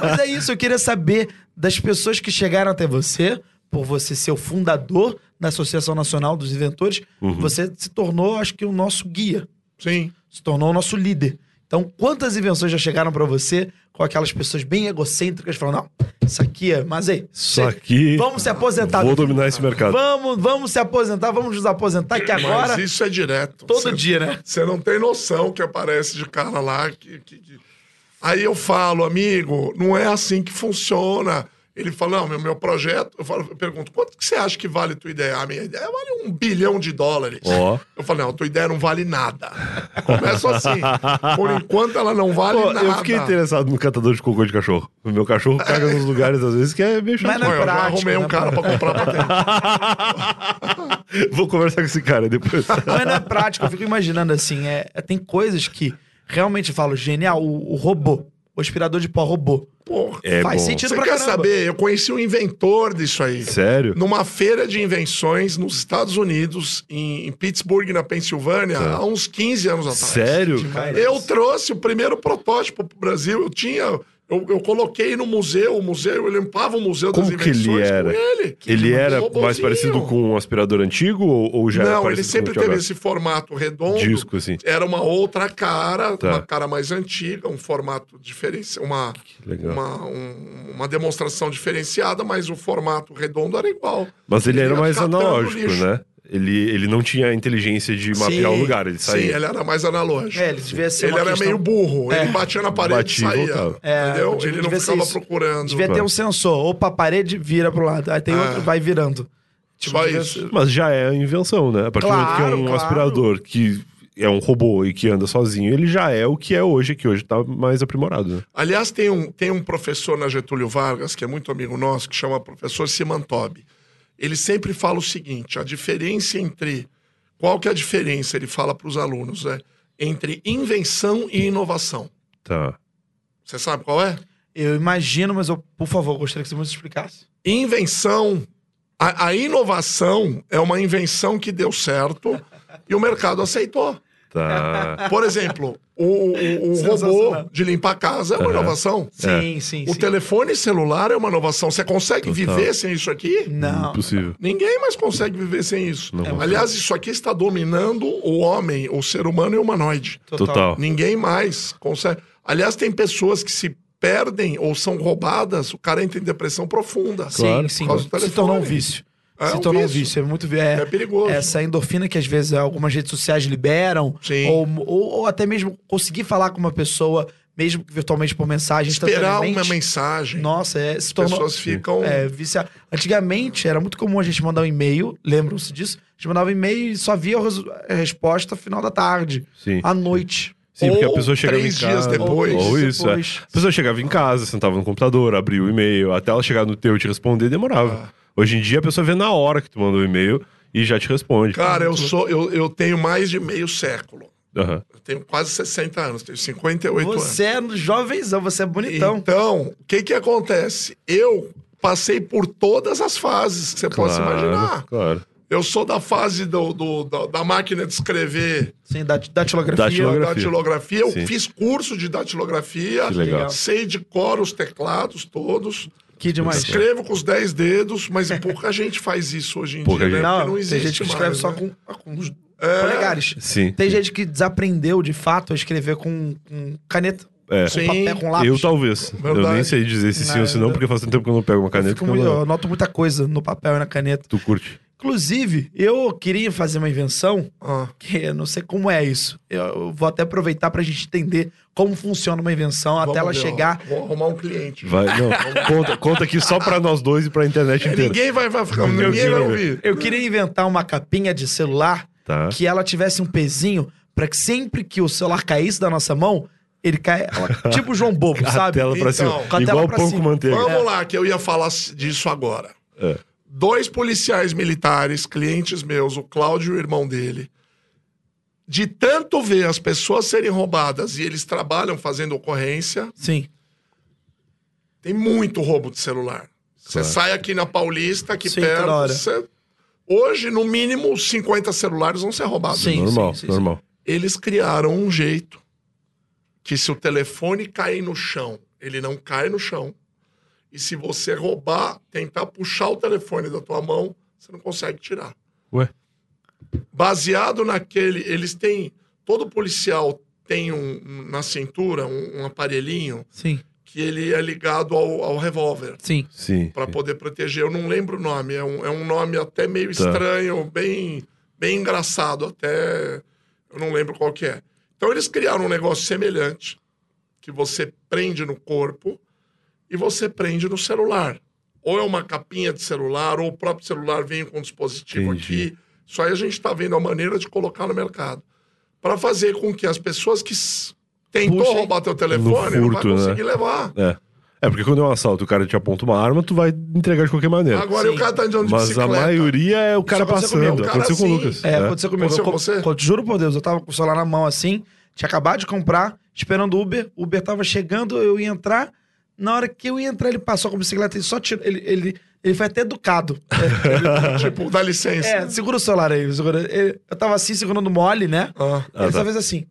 Mas é isso, eu queria saber das pessoas que chegaram até você, por você ser o fundador da Associação Nacional dos Inventores, Uhum. você se tornou, acho que, o nosso guia, Sim. se tornou o nosso líder. Então, quantas invenções já chegaram pra você com aquelas pessoas bem egocêntricas falando, não, isso aqui é, mas aí, Isso aqui. vamos se aposentar. Vou dominar esse mercado. Vamos, vamos se aposentar, vamos nos aposentar, que agora, Mas isso é direto. todo Cê- dia, né? Você não tem noção que aparece de cara lá. Que, que- que- Aí eu falo, amigo, não é assim que funciona. Ele fala, não, meu, meu projeto. Eu, falo, eu pergunto, quanto que você acha que vale a tua ideia? A minha ideia vale um bilhão de dólares. Ó. Eu falei, não, a tua ideia não vale nada. Começa assim. Por enquanto ela não vale Pô, nada. eu fiquei interessado no catador de cocô de cachorro. O meu cachorro caga nos lugares, às vezes, que é meio Mas chato. não Pô, é eu já prático, arrumei um né, cara pra- pra comprar patente. Vou conversar com esse cara depois. Mas não é prático, eu fico imaginando assim, é, é- tem coisas que realmente eu falo, genial, o, o robô, o aspirador de pó robô. Porra. É Faz bom. sentido Você pra quer caramba. saber? Eu conheci um inventor disso aí. Sério? numa feira de invenções nos Estados Unidos, em, em Pittsburgh, na Pensilvânia, há uns 15 anos atrás. Sério? Demais. Eu trouxe o primeiro protótipo pro Brasil. Eu tinha. Eu, eu coloquei no museu, o museu, eu limpava o museu Como das que ele invenções era? com ele. Ele era robozinho. mais parecido com um aspirador antigo ou, ou já era Não, ele sempre teve agora? esse formato redondo. disco, assim. Era uma outra cara, Tá. uma cara mais antiga, um formato diferente, uma, uma, um- uma demonstração diferenciada, mas o formato redondo era igual. Mas ele era ia mais analógico, né? Ele, ele não tinha a inteligência de mapear o lugar, ele Sim, saía. ele era mais analógico. É, ele devia ser Ele era questão- meio burro. É. Ele batia na parede Batia e saía. voltava. É, entendeu? devia- Ele não ficava procurando. Devia ter um sensor, ou pra parede vira pro lado, aí tem É. outro vai virando. Tipo, Só devia isso. Mas já é a invenção, né? A partir do momento que é Claro, um claro. aspirador que é um robô e que anda sozinho, ele já é o que é hoje, que hoje tá mais aprimorado, né? Aliás, tem um, tem um professor na Getúlio Vargas, que é muito amigo nosso, que chama professor Simantobi. Ele sempre fala o seguinte: a diferença entre. Qual que é a diferença? Ele fala para os alunos, né? Entre invenção e inovação. Tá. Você sabe qual é? Eu imagino, mas eu, por favor, gostaria que você me explicasse. Invenção. A, a inovação é uma invenção que deu certo e o mercado aceitou. Tá. Por exemplo, o, o- o robô de limpar a casa é uma inovação. Sim, sim, O sim. telefone celular é uma inovação. Você consegue Total. viver sem isso aqui? Não. Impossível. Ninguém mais consegue viver sem isso. Não consegue. Aliás, isso aqui está dominando o homem, o ser humano e o humanoide. Total. Ninguém mais consegue. Aliás, tem pessoas que se perdem ou são roubadas, o cara entra em depressão profunda. Sim, Claro. sim. Por causa do Se tornou um vício. É se um tornou um vício. É muito é, É perigoso. Essa endorfina que às vezes algumas redes sociais liberam, Sim. ou, ou, ou até mesmo conseguir falar com uma pessoa, mesmo que virtualmente por mensagem, Esperar uma mensagem. Nossa, é, se As tornou. pessoas ficam. É, viciado. Antigamente era muito comum a gente mandar um e-mail, lembram-se disso? A gente mandava um e-mail e só via a resposta final da tarde, Sim. à noite. Sim, porque a Ou pessoa chegava três em dias casa. depois. Ou isso, é. Depois. A pessoa chegava em casa, sentava no computador, abria o e-mail, até ela chegar no teu e te responder, demorava. Ah. Hoje em dia a pessoa vê na hora que tu mandou o e-mail e já te responde. Cara, eu sou, eu, eu tenho mais de meio século. Aham. Eu tenho quase 60 anos, tenho 58 anos. Você é jovenzão, você é bonitão. Então, o que que acontece? Eu passei por todas as fases que você possa imaginar. Claro. Eu sou da fase do, do- da, da máquina de escrever, Sim, da datilografia. Datilografia. da datilografia. Eu Sim. fiz curso de datilografia. Que legal. Sei de cor os teclados todos. Que demais. Escrevo com os 10 dedos, mas pouca gente faz isso hoje em Pouca dia, gente. né? Porque Não, tem gente que escreve mais, só né? com, com os É. polegares. Sim. Tem gente que desaprendeu, de fato, a escrever com, com caneta. É. Com Sim. papel, com lápis. Eu talvez. Eu Verdade. nem sei dizer se sim ou se não, porque faz tanto tempo que eu não pego uma Eu, caneta eu muito- não... eu anoto muita coisa no papel e na caneta. Tu curte. Inclusive, eu queria fazer uma invenção, Ah, que eu não sei como é isso. Eu, eu vou até aproveitar pra gente entender como funciona uma invenção até vamos ela ver, ó. chegar. Vou arrumar um cliente. Vai, não. conta, conta aqui só pra nós dois e pra internet inteira. Ninguém vai, vai ficar, ninguém vai Deus. ouvir. Eu queria inventar uma capinha de celular Tá. que ela tivesse um pezinho pra que sempre que o celular caísse da nossa mão, ele cai. tipo o João Bobo, A sabe? tela pra Então, cima. com a tela Igual pra pão cima. com manteiga. Vamos lá, que eu ia falar disso agora. É. Dois policiais militares, clientes meus, o Cláudio e o irmão dele, de tanto ver as pessoas serem roubadas e eles trabalham fazendo ocorrência, Sim. tem muito roubo de celular. Você Claro. sai aqui na Paulista, aqui Sim, perto, hora. você- hoje, no mínimo, 50 celulares vão ser roubados. Sim. normal, sim, sim. normal. Eles criaram um jeito que se o telefone cair no chão, ele não cai no chão. E se você roubar, tentar puxar o telefone da tua mão, você não consegue tirar. Ué? Baseado naquele, eles têm, todo policial tem um, um- na cintura um, um aparelhinho Sim. que ele é ligado ao, ao revólver Sim. Sim. para poder proteger. Eu não lembro o nome, é um, é um nome até meio Tá. estranho, bem, bem engraçado, até eu não lembro qual que é. Então eles criaram um negócio semelhante, que você prende no corpo e você prende no celular. Ou é uma capinha de celular, ou o próprio celular vem com um dispositivo Entendi. aqui. Isso aí a gente está vendo a maneira de colocar no mercado. Para fazer com que as pessoas que tentou Puxem. roubar teu telefone não vai furto, né? conseguir levar. É. É, porque quando é um assalto e o cara te aponta uma arma, tu vai entregar de qualquer maneira. Agora Sim. o cara tá andando de Mas a bicicleta. maioria é o cara aconteceu passando. comigo. O cara aconteceu com o Lucas. É, né? aconteceu comigo. Aconteceu Eu com co- juro por Deus, eu tava com o celular na mão assim, tinha acabado de comprar, esperando o Uber. O Uber tava chegando, eu ia entrar. Na hora que eu ia entrar, ele passou com a bicicleta e só tirou. Ele, ele, ele foi até educado. É, ele- Tipo, dá licença. é, segura o celular aí. segura- ele- eu tava assim, segurando mole, né? Ah. Ah, ele tá. só fez assim.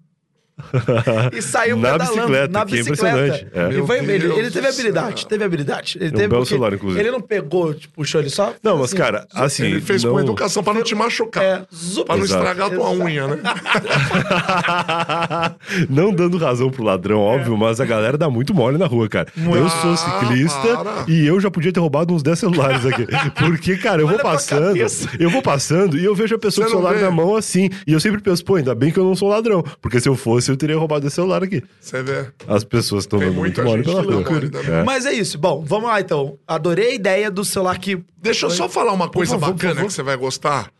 E saiu Na bicicleta, na que é bicicleta. impressionante. É. E foi- ele, ele teve habilidade, teve habilidade. Ele um teve belo porque celular, inclusive. Ele não pegou, tipo, puxou ele só. Não, mas, assim, cara, assim. Ele fez não... com educação pra não te machucar. É, zup, Pra não Exato. estragar a tua Exato. unha, né? não dando razão pro ladrão, óbvio, mas a galera dá muito mole na rua, cara. Eu sou Ah, ciclista para. e eu já podia ter roubado uns 10 celulares aqui. Porque, cara, eu vou Olha pra passando, eu vou passando e eu vejo a pessoa Você com o celular vê? na mão assim. E eu sempre penso, pô, ainda bem que eu não sou ladrão. Porque se eu fosse, eu teria roubado esse celular aqui. Você vê. As pessoas estão dando muito mole pela também. É. Mas é isso. Bom, vamos lá então. Adorei a ideia do celular que. Deixa eu só falar uma coisa favor, bacana que você vai gostar.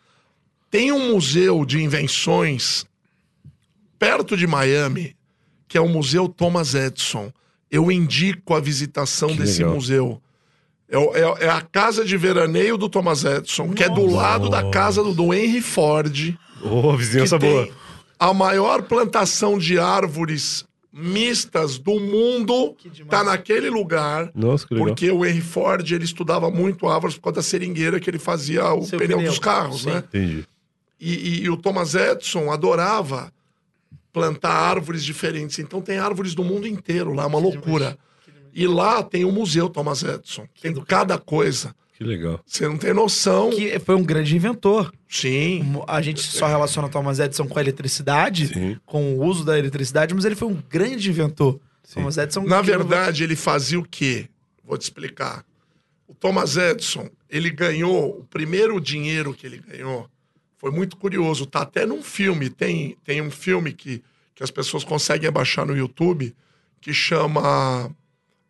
Tem um museu de invenções perto de Miami, que é o Museu Thomas Edison. Eu indico a visitação Que desse legal. museu. É, é- é a casa de veraneio do Thomas Edison, que é do lado da casa do, do Henry Ford. Ô, que vizinhança boa. tem a maior plantação de árvores mistas do mundo tá naquele lugar. Nossa, que legal. Porque o Henry Ford, ele estudava muito árvores por causa da seringueira que ele fazia o Seu pneu, pneu. dos carros, Sim. né? Entendi. E, e- e o Thomas Edison adorava plantar árvores diferentes. Então tem árvores do mundo inteiro lá, é uma loucura. E lá tem o Museu Thomas Edison. Tem cada coisa. Que legal. Você não tem noção. que foi um grande inventor. Sim. A gente só relaciona Thomas Edison com a eletricidade, Sim. com o uso da eletricidade, mas ele foi um grande inventor. Thomas Edison. Na verdade, ele fazia o quê? Vou te explicar. O Thomas Edison, ele ganhou, o primeiro dinheiro que ele ganhou foi muito curioso. Tá até num filme, tem, tem um filme que, que as pessoas conseguem baixar no YouTube, que chama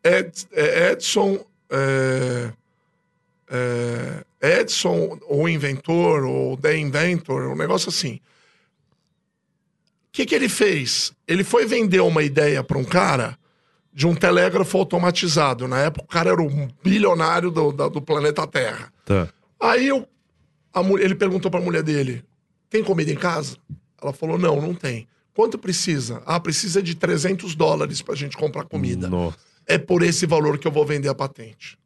Ed- é, Edson. é, é, Edson, o inventor, ou The Inventor, um negócio assim. O que, que ele fez? Ele foi vender uma ideia para um cara de um telégrafo automatizado. Na época, o cara era um bilionário do, do planeta Terra. Tá. Aí o A ele perguntou pra mulher dele: tem comida em casa? Ela falou: não, não tem. Quanto precisa? Ah, precisa de 300 dólares pra gente comprar comida. Nossa. É por esse valor que eu vou vender a patente.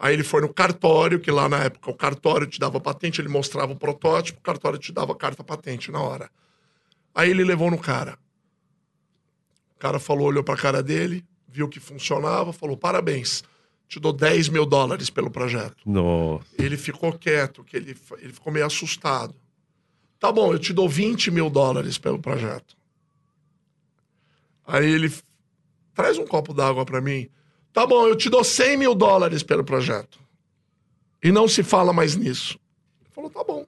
Aí ele foi no cartório, que lá na época o cartório te dava patente, ele mostrava o protótipo, o cartório te dava a carta patente na hora. Aí ele levou no cara. O cara falou, olhou pra cara dele, viu que funcionava, falou: parabéns, te dou 10 mil dólares pelo projeto. Nossa. Ele ficou quieto, que ele, ele ficou meio assustado. Tá bom, eu te dou 20 mil dólares pelo projeto. Aí ele traz um copo d'água pra mim. Tá bom, eu te dou 100 mil dólares pelo projeto. E não se fala mais nisso. Ele falou, tá bom.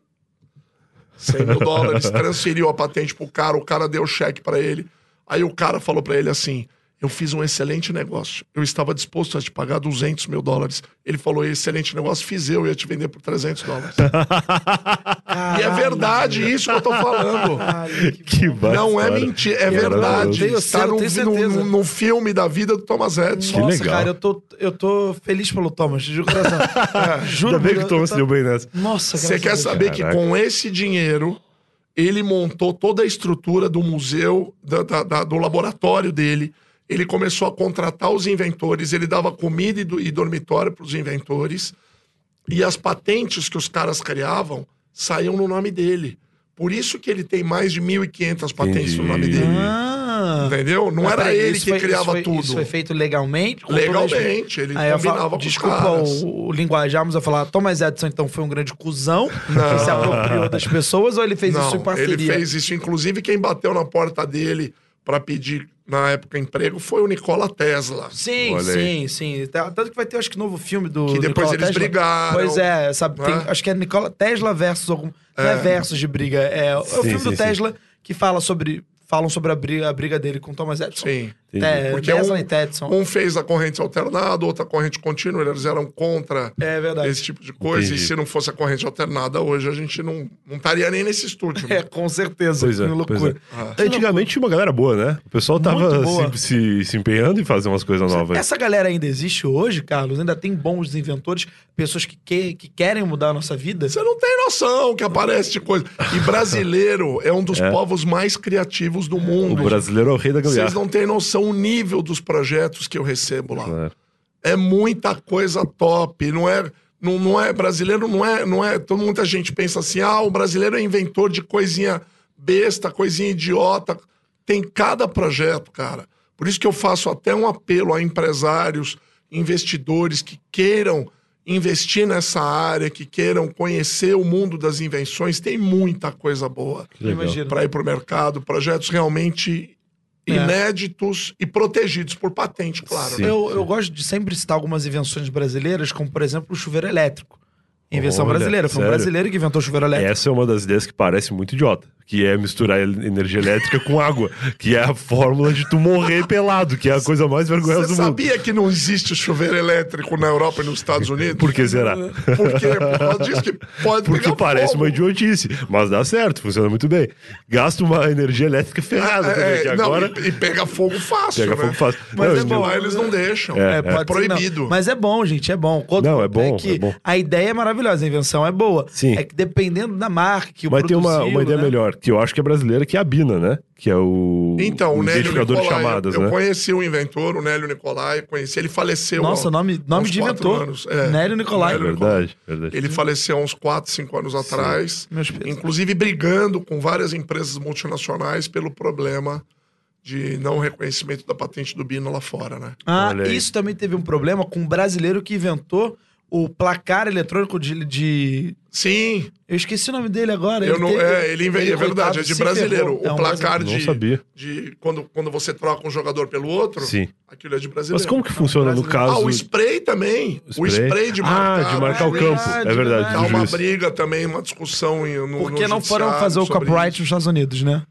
100 mil dólares, transferiu a patente pro cara, o cara deu o cheque pra ele. Aí o cara falou pra ele assim: Eu fiz um excelente negócio. Eu estava disposto a te pagar 200 mil dólares. Ele falou: Excelente negócio, fiz eu, ia te vender por 300 dólares. e é verdade isso que eu tô falando. Caralho, que Que Não é mentira, é verdade. Está eu no, no- no filme da vida do Thomas Edison. Que Nossa, legal. cara, eu tô, eu tô feliz pelo Thomas, de coração. Juro. Ainda bem que o Thomas se deu bem nessa. Nossa, Você quer saber que Caraca. com esse dinheiro ele montou toda a estrutura do museu, da- da- da- do laboratório dele. Ele começou a contratar os inventores, ele dava comida e, do- e dormitório para os inventores. E as patentes que os caras criavam saíam no nome dele. Por isso que ele tem mais de 1.500 patentes no nome Entendi. dele. Ah. Entendeu? Não Mas era ele que foi- criava isso foi- tudo. Isso foi feito legalmente? Legalmente, ele Aí combinava falo, com os desculpa caras. o, o linguajar, mas eu falar, Thomas Edison então foi um grande cuzão Não. que se apropriou das pessoas ou ele fez isso em Não, parceria? ele fez isso. Inclusive, quem bateu na porta dele para pedir, na época, emprego foi o Nikola Tesla. Sim, sim, sim. Tá- Tanto que vai ter, acho que, novo filme do. Que depois Nikola eles Tesla. brigaram. Pois é, sabe? tem- né? acho que é Nikola Tesla versus algum. Não é versus de briga. É, é o Sim, filme sim, do sim. Tesla que fala sobre. Falam sobre a briga, a briga dele com Thomas Edison. Sim. É, Porque Tesla um- e Tetson. Um fez a corrente alternada, outra corrente contínua, eles eram contra É verdade. esse tipo de coisa. Entendi. E se não fosse a corrente alternada, hoje a gente não, não estaria nem nesse estúdio. É, com certeza. Pois é, que loucura. pois Ah. Antigamente tinha uma galera boa, né? O pessoal tava se, se, se empenhando em fazer umas coisas novas. Essa galera ainda existe hoje, Carlos? Ainda tem bons inventores, pessoas que, que, que querem mudar a nossa vida? Você não tem noção que aparece de coisa. E brasileiro é um dos povos mais criativos do O mundo. brasileiro é o rei da Vocês gambiarra. não têm noção o nível dos projetos que eu recebo lá. Claro. É muita coisa top. Não é, não, não é brasileiro, não é, não é. Todo muita gente pensa assim: ah, o brasileiro é inventor de coisinha besta, coisinha idiota. Tem cada projeto, cara. Por isso que eu faço até um apelo a empresários, investidores que queiram investir nessa área, que queiram conhecer o mundo das invenções. Tem muita coisa boa para ir para o mercado, projetos realmente É. inéditos e protegidos por patente, claro. Sim. né? Eu, eu gosto de sempre citar algumas invenções brasileiras, como, por exemplo, o chuveiro elétrico. Invenção Olha, brasileira. Foi um sério? brasileiro que inventou o chuveiro elétrico. Essa é uma das ideias que parece muito idiota. Que é misturar energia elétrica com água. Que é a fórmula de tu morrer pelado, que é a coisa mais vergonhosa Você do mundo. sabia que não existe chuveiro elétrico na Europa e nos Estados Unidos? Por que será? Por quê? Por causa disso que pode Porque pegar parece fogo. uma idiotice, mas dá certo, funciona muito bem. Gasta uma energia elétrica ferrada É, também, que é, não, agora e, e pega fogo fácil, pega né? fogo fácil. Mas Não, é bom. Lá eles não deixam. É, que não. proibido. Mas é bom, gente, é bom. Quando- Não, é bom, que é bom. A ideia é maravilhosa, a invenção é boa. Sim. É que dependendo da marca que o Mas tem uma, uma ideia né? melhor, que eu acho que é brasileira, que é a Bina, né? Que é o, Então, o, o Nélio identificador de Nicolai, chamadas, eu né? conheci o inventor, o Nélio Nicolai, conheci, ele faleceu Nossa, há- nome, nome uns de quatro inventor. anos, é. Nélio Nicolai. Nélio Verdade, verdade. Ele faleceu há uns 4, 5 anos atrás, inclusive brigando com várias empresas multinacionais pelo problema de não reconhecimento da patente do Bino lá fora, né? Ah, isso também teve um problema com um brasileiro que inventou o placar eletrônico de. de- Sim, Eu esqueci o nome dele agora. eu não, teve- é, ele, inve- é verdade, é de brasileiro. ferrou. É o um placar Não de, sabia. de quando, quando você troca um jogador pelo outro, Sim. aquilo é de brasileiro. Mas como que funciona no brasileiro. Ah, caso... o spray também. O spray de marcar. Ah, de marcar o campo. Verdade, é verdade. Há uma briga também, uma discussão no Porque no não foram fazer o copyright isso. nos Estados Unidos, né?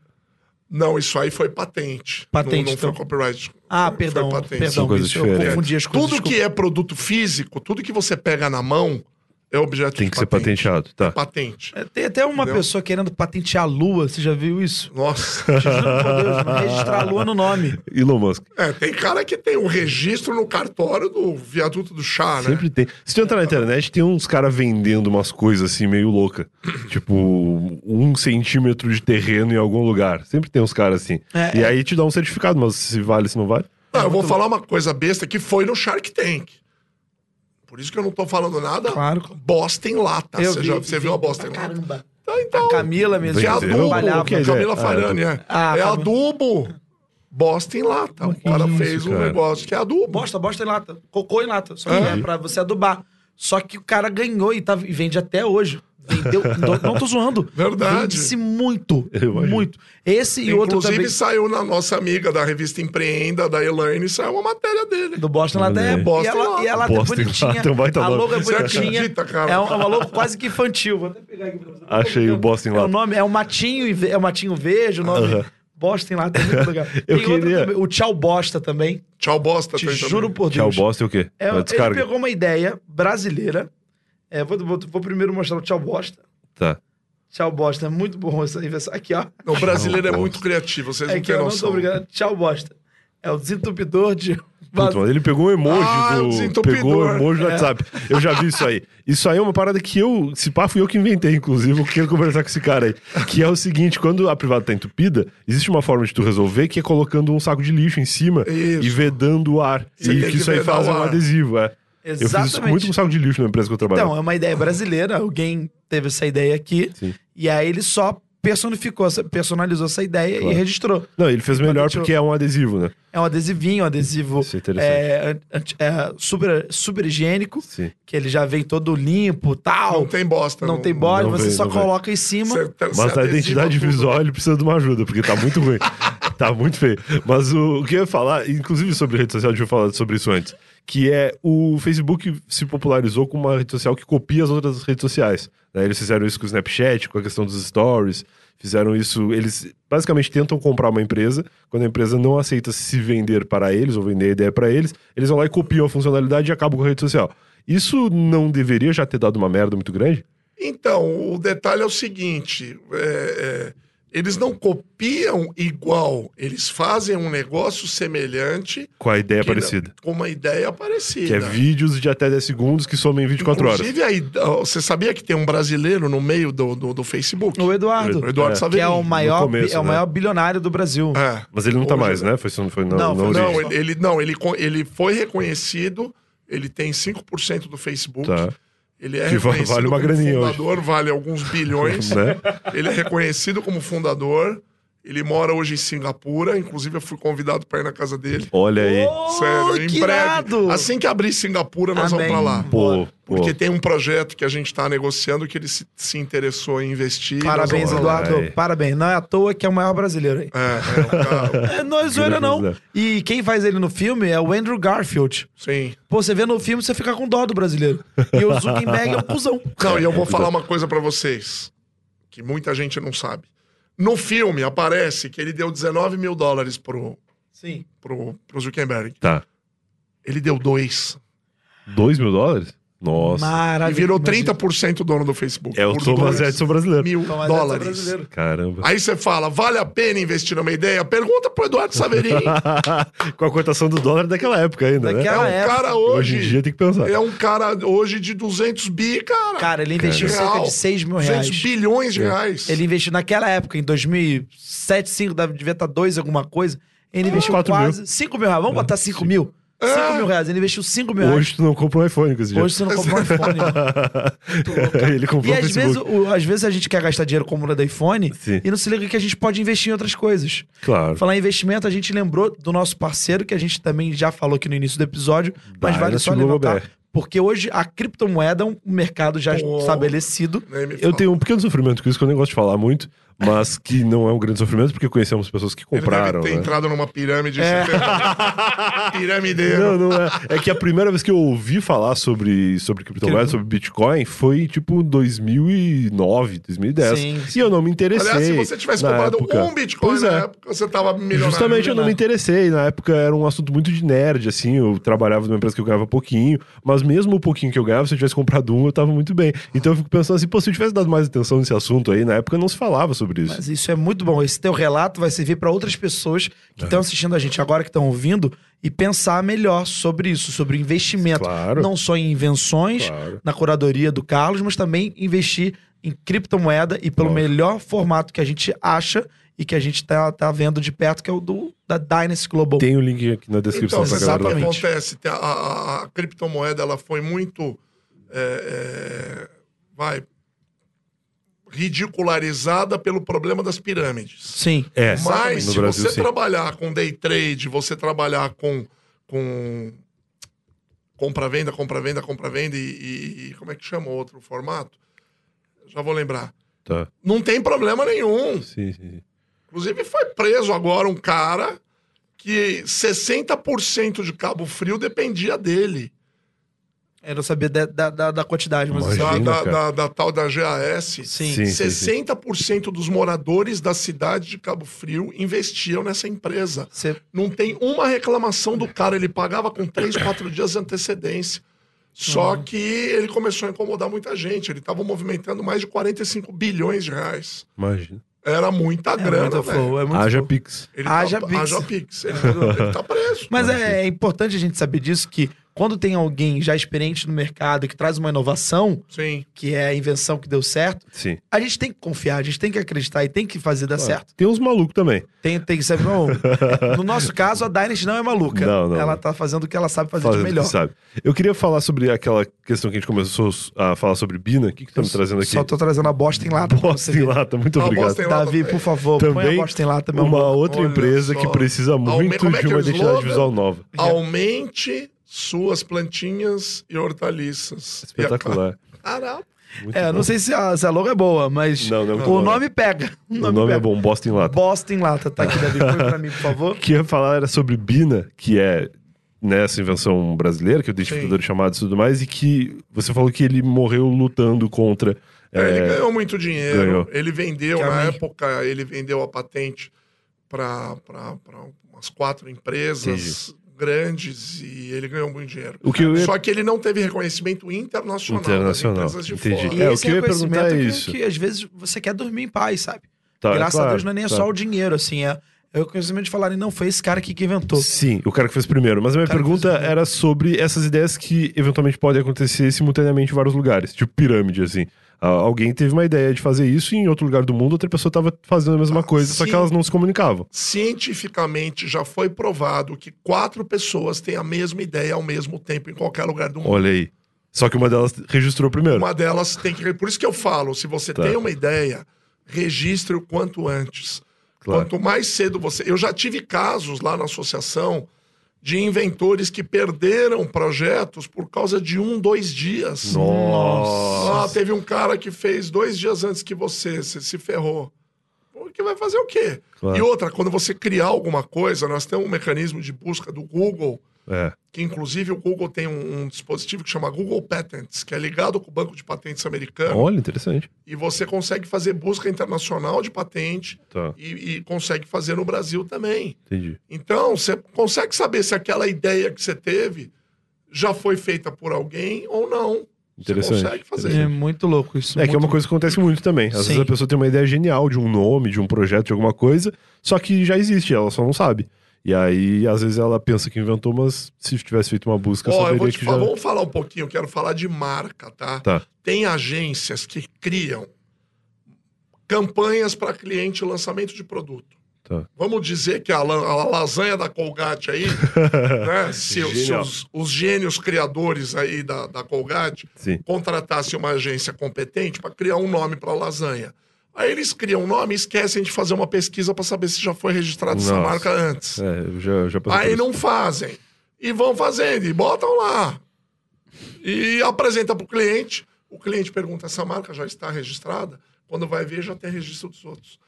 Não, isso aí foi patente. Patente, Não, não então. foi copyright. Ah, Foi perdão. patente. Perdão, São coisas isso, eu confundi as coisas. Tudo que é produto físico, tudo que você pega na mão, É objeto Tem de que ser patente. patenteado, tá. Patente. É, Tem até uma Entendeu? pessoa querendo patentear a lua, você já viu isso? Nossa. Te juro por Deus, não registrar a lua no nome. Elon Musk. É, tem cara que tem um registro no cartório do viaduto do chá, né? Sempre tem. Se tu entrar na internet, tem uns caras vendendo umas coisas assim meio louca. tipo, um centímetro de terreno em algum lugar. Sempre tem uns caras assim. É, e é. aí te dá um certificado, mas se vale, se não vale. Não, eu vou falar uma coisa besta que foi no Shark Tank. Por isso que eu não tô falando nada. Claro. Bosta em lata. Eu você vi, já, você vi viu a bosta em lata? Caramba. Ah, Então, A Camila mesmo. que é adubo. Que é Camila? Farani, é. Ah, é adubo. Bosta em lata. O cara isso, fez um cara? negócio que é adubo. Bosta, bosta em lata. Cocô em lata. Só que É. é pra você adubar. Só que o cara ganhou e, tá, e vende até hoje. Vendeu. não, não tô zoando. Verdade. Vende-se muito. Muito. Esse e outro Inclusive, também. saiu na nossa amiga da revista Empreenda, da Elaine, saiu uma matéria dele. Do Boston Lata é. Boston e ela, e ela é Boston bonitinha. É baita a logo é bonitinha. acredita, cara? É é uma logo quase que infantil. Vou até pegar aqui pra você. Achei o Boston É o lá. nome, é um matinho, e é um matinho verde, o nome. Aham. Boston Lata é muito legal. Eu Tem queria- também, o Tchau Bosta também. Tchau, bosta. Te juro também. por Tchau, Deus. Boston é o quê? É, ele pegou uma ideia brasileira. É, vou, vou- vou primeiro mostrar o Tchau Bosta. Tá. Tchau Bosta, é muito bom essa invenção. Aqui, ó. O brasileiro é muito criativo, vocês É não têm não noção. tô obrigado. Tchau Bosta. É o desentupidor de. Puta, ele pegou um emoji Ah, do. Pegou um emoji do É. WhatsApp. Eu já vi isso aí. Isso aí é uma parada que eu. Se pá, fui eu que inventei, inclusive. Eu quero conversar com esse cara aí. Que é o seguinte: quando a privada tá entupida, existe uma forma de tu resolver que é colocando um saco de lixo em cima Isso. e vedando o ar. Você e que que isso aí faz um adesivo, é. Eu fiz isso Exatamente. muito com saco de lixo na empresa que eu trabalhava. Então, é uma ideia brasileira. Alguém teve essa ideia aqui. Sim. E aí ele só personificou, personalizou essa ideia Claro. e registrou. Não, ele fez melhor patenteou. porque é um adesivo, né? É um adesivinho, um adesivo Isso é interessante. é, é super, super higiênico, Sim. que ele já vem todo limpo tal. Não tem bosta. Não tem bode, não você vem, só não vem. coloca em cima. Você- você Mas a identidade tudo. visual ele precisa de uma ajuda, porque tá muito ruim. tá muito feio. Mas o, o que eu ia falar, inclusive sobre rede social, deixa eu falar sobre isso antes. Que é o Facebook se popularizou como uma rede social que copia as outras redes sociais. né? Eles fizeram isso com o Snapchat, com a questão dos stories. Fizeram isso. Eles basicamente tentam comprar uma empresa. Quando a empresa não aceita se vender para eles ou vender a ideia para eles, eles vão lá e copiam a funcionalidade e acabam com a rede social. Isso não deveria já ter dado uma merda muito grande? Então, o detalhe é o seguinte: é, é, eles não copiam igual, eles fazem um negócio semelhante Com a ideia que- parecida. com uma ideia parecida. Que é vídeos de até 10 segundos que somem em 24 horas. Inclusive, aí, ó, você sabia que tem um brasileiro no meio do, do, do Facebook? O Eduardo, O Eduardo É. que é o maior, começo, é o né? maior bilionário do Brasil. É. Mas ele não tá Hoje, mais, né? Foi, foi na, Não, na foi- origem. Não, ele, ele- não ele, ele foi reconhecido, ele tem 5% do Facebook. Tá. Ele é Que reconhecido vale uma como graninha hoje. fundador, vale alguns bilhões. Né? Ele é reconhecido como fundador. Ele mora hoje em Singapura. Inclusive, eu fui convidado para ir na casa dele. Olha aí. Sério, em que breve. irado! Assim que abrir Singapura, nós Amém. vamos para lá. Pô, pô. Porque tem um projeto que a gente está negociando que ele se, se interessou em investir. Parabéns. Eduardo. Ai. Parabéns. Não é à toa que é o maior brasileiro aí. É, é, um cara, É, não é zoeira, não. E quem faz ele no filme é o Andrew Garfield. sim. Pô, você vê no filme, você fica com dó do brasileiro. E o Zuckerberg é um cuzão. Não, e eu vou falar uma coisa para vocês, que muita gente não sabe. No filme aparece que ele deu 19 mil dólares pro, Sim. pro, pro Zuckerberg. Tá. Ele deu dois. 2 mil dólares? Nossa. E Maravilha. virou Imagina. 30% dono do Facebook. É o Thomas Edison brasileiro. mil Thomas dólares. brasileiro. Caramba. Aí você fala, vale a pena investir numa ideia? Pergunta pro Eduardo Saverin. Com a cotação do dólar daquela época ainda, Daquela- né? é um época. cara Hoje hoje. em dia tem que pensar. É um cara hoje de 200 bi, cara. Cara, ele investiu cerca de 6 mil 200 reais. bilhões de reais. Ele investiu naquela época, em 2007, 2005, deve- devia estar 2 alguma coisa. Ele investiu quatro quase 5 mil reais. Vamos botar 5 mil? 5 mil reais. Ele investiu 5 mil reais. Hoje tu não compra um iPhone com esse dinheiro. Hoje você não comprou um iPhone. louco, cara. Ele comprou E o às vezes, o- às vezes a gente quer gastar dinheiro como do iPhone Sim. e não se liga que a gente pode investir em outras coisas. Claro. Falar em investimento, a gente lembrou do nosso parceiro, que a gente também já falou aqui no início do episódio, mas vale Dynasty só levantar. BR. Porque hoje a criptomoeda é um mercado já Pô. estabelecido. Eu tenho um pequeno sofrimento com isso, que eu nem gosto de falar muito, mas que não é um grande sofrimento, porque conhecemos pessoas que Ele compraram, deve ter né? entrado numa pirâmide. É. Piramideiro. Não, não é. É que a primeira vez que eu ouvi falar sobre, sobre criptomoeda, sobre Bitcoin, foi tipo 2009, 2010. Sim, E eu não me interessei. Aliás, se você tivesse comprado época. um Bitcoin na é. época, você tava milionário. Justamente eu não me interessei. Na época era um assunto muito de nerd, assim. Eu trabalhava numa empresa que eu ganhava pouquinho, mas mesmo o pouquinho que eu ganhava, se eu tivesse comprado um, eu tava muito bem. Então eu fico pensando assim, pô, se eu tivesse dado mais atenção nesse assunto aí, na época não se falava sobre isso. Mas isso é muito bom. Esse teu relato vai servir para outras pessoas que estão assistindo a gente agora, que estão ouvindo, e pensar melhor sobre isso, sobre investimento. Claro. Não só em invenções, Claro. na curadoria do Carlos, mas também investir em criptomoeda e pelo melhor formato que a gente acha e que a gente tá, tá vendo de perto, que é o do, da Dynasty Global. Tem o link aqui na descrição Então, pra galera. sabe o que Exatamente. acontece? A, a- a criptomoeda ela foi muito. é, é, vai. Ridicularizada pelo problema das pirâmides. Sim. É, Mas, no se Brasil, você sim. trabalhar com day trade, você trabalhar com. com compra-venda, compra-venda, compra-venda e, e- e Como é que chama o outro formato? Já vou lembrar. Tá. Não tem problema nenhum. Sim, sim. sim. Inclusive, foi preso agora um cara que 60% de Cabo Frio dependia dele. Eu não sabia da, da, da- da quantidade, mas Imagina. Da, assim, da, da- da tal da GAS. sim. Sim, sim, sim. 60% dos moradores da cidade de Cabo Frio investiam nessa empresa. Não tem uma reclamação do cara, ele pagava com 3, 4 dias de antecedência. Só Uhum. que ele começou a incomodar muita gente. Ele estava movimentando mais de 45 bilhões de reais. Imagina. Era muita é grana, muito velho. flow, é muito Haja flow. Pix. Ele Haja tá, Pix. Haja Pix. Ele, ele tá preso. Mas é, é importante a gente saber disso que quando tem alguém já experiente no mercado que traz uma inovação, Sim. que é a invenção que deu certo, Sim. a gente tem que confiar, a gente tem que acreditar e tem que fazer dar certo. Tem uns malucos também. Tem, tem que saber. Não, é, no nosso caso, a Dynasty não é maluca. Não, não, Ela não. tá fazendo o que ela sabe fazer Fazendo de o melhor. que sabe. Eu queria falar sobre aquela questão que a gente começou a falar sobre Bina. O que que tá me trazendo aqui? Só tô trazendo a bosta em lata. pra Bosta você em lata, muito Ah, obrigado. Davi, também. por favor, põe a Também bosta em lata, meu Uma amor. outra Olha empresa só. que precisa muito é de é uma o identidade slogan? visual nova. Aumente suas plantinhas e hortaliças. Espetacular. Caralho. Muito É, bom. não sei se a, se a logo é boa, mas Não, não é o boa, nome pega. O O nome, nome é pega. bom, Bosta em Lata. Bosta em lata. Tá aqui, Davi. Põe pra mim, por favor. O que eu ia falar era sobre Bina, que é nessa invenção brasileira, que é o identificador de chamadas e tudo mais, e que você falou que ele morreu lutando contra. É, ele é, ganhou muito dinheiro. ganhou. Ele vendeu, Que na amei. época, ele vendeu a patente para umas quatro empresas grandes e ele ganhou muito dinheiro. O que ia- Só que ele não teve reconhecimento internacional, Internacional, das empresas de entendi. fora. E É, o esse que eu ia reconhecimento perguntar é que- isso. Que, às vezes você quer dormir em paz, sabe? tá, Graças claro, a Deus não é nem claro. só o dinheiro, assim, é, é o reconhecimento de falarem, não, foi esse cara aqui que inventou. Sim, o cara que fez primeiro. Mas a minha que pergunta era sobre essas ideias que eventualmente podem acontecer simultaneamente em vários lugares. Tipo pirâmide, assim. Ah, Alguém teve uma ideia de fazer isso e em outro lugar do mundo outra pessoa estava fazendo a mesma coisa, só que elas não se comunicavam. Cientificamente já foi provado que quatro pessoas têm a mesma ideia ao mesmo tempo em qualquer lugar do mundo. Olha aí. Só que uma delas registrou primeiro. Uma delas tem que. Por isso que eu falo: se você Tá. tem uma ideia, registre o quanto antes. Claro. Quanto mais cedo você. Eu já tive casos lá na associação de inventores que perderam projetos por causa de um, dois dias. Nossa. Ah, teve um cara que fez dois dias antes que você, você se ferrou. Porque vai fazer o quê? Claro. E outra, quando você criar alguma coisa, nós temos um mecanismo de busca do Google, É. que inclusive o Google tem um, um dispositivo que chama Google Patents, que é ligado com o banco de patentes americano, Olha, interessante. e você consegue fazer busca internacional de patente Tá, e, e consegue fazer no Brasil também. entendi. Então, você consegue saber se aquela ideia que você teve já foi feita por alguém ou não. Interessante. Você consegue fazer. É muito louco isso. É que é uma coisa que acontece muito também. Às Sim. vezes a pessoa tem uma ideia genial de um nome, de um projeto, de alguma coisa, só que já existe, ela só não sabe. E aí, às vezes, ela pensa que inventou, mas se tivesse feito uma busca, eu saberia vou te que falar, já. vamos falar um pouquinho, eu quero falar de marca, tá? Tá. Tem agências que criam campanhas para cliente lançamento de produto. Tá. Vamos dizer que a, a lasanha da Colgate aí, né? Se, se os, os gênios criadores aí da, da Colgate Sim. contratassem uma agência competente para criar um nome para lasanha. Aí eles criam um nome e esquecem de fazer uma pesquisa para saber se já foi registrada essa marca antes. É, eu já, já Aí não fazem. E vão fazendo, e botam lá. E apresenta para o cliente. O cliente pergunta: essa marca já está registrada? Quando vai ver, já tem registro dos outros.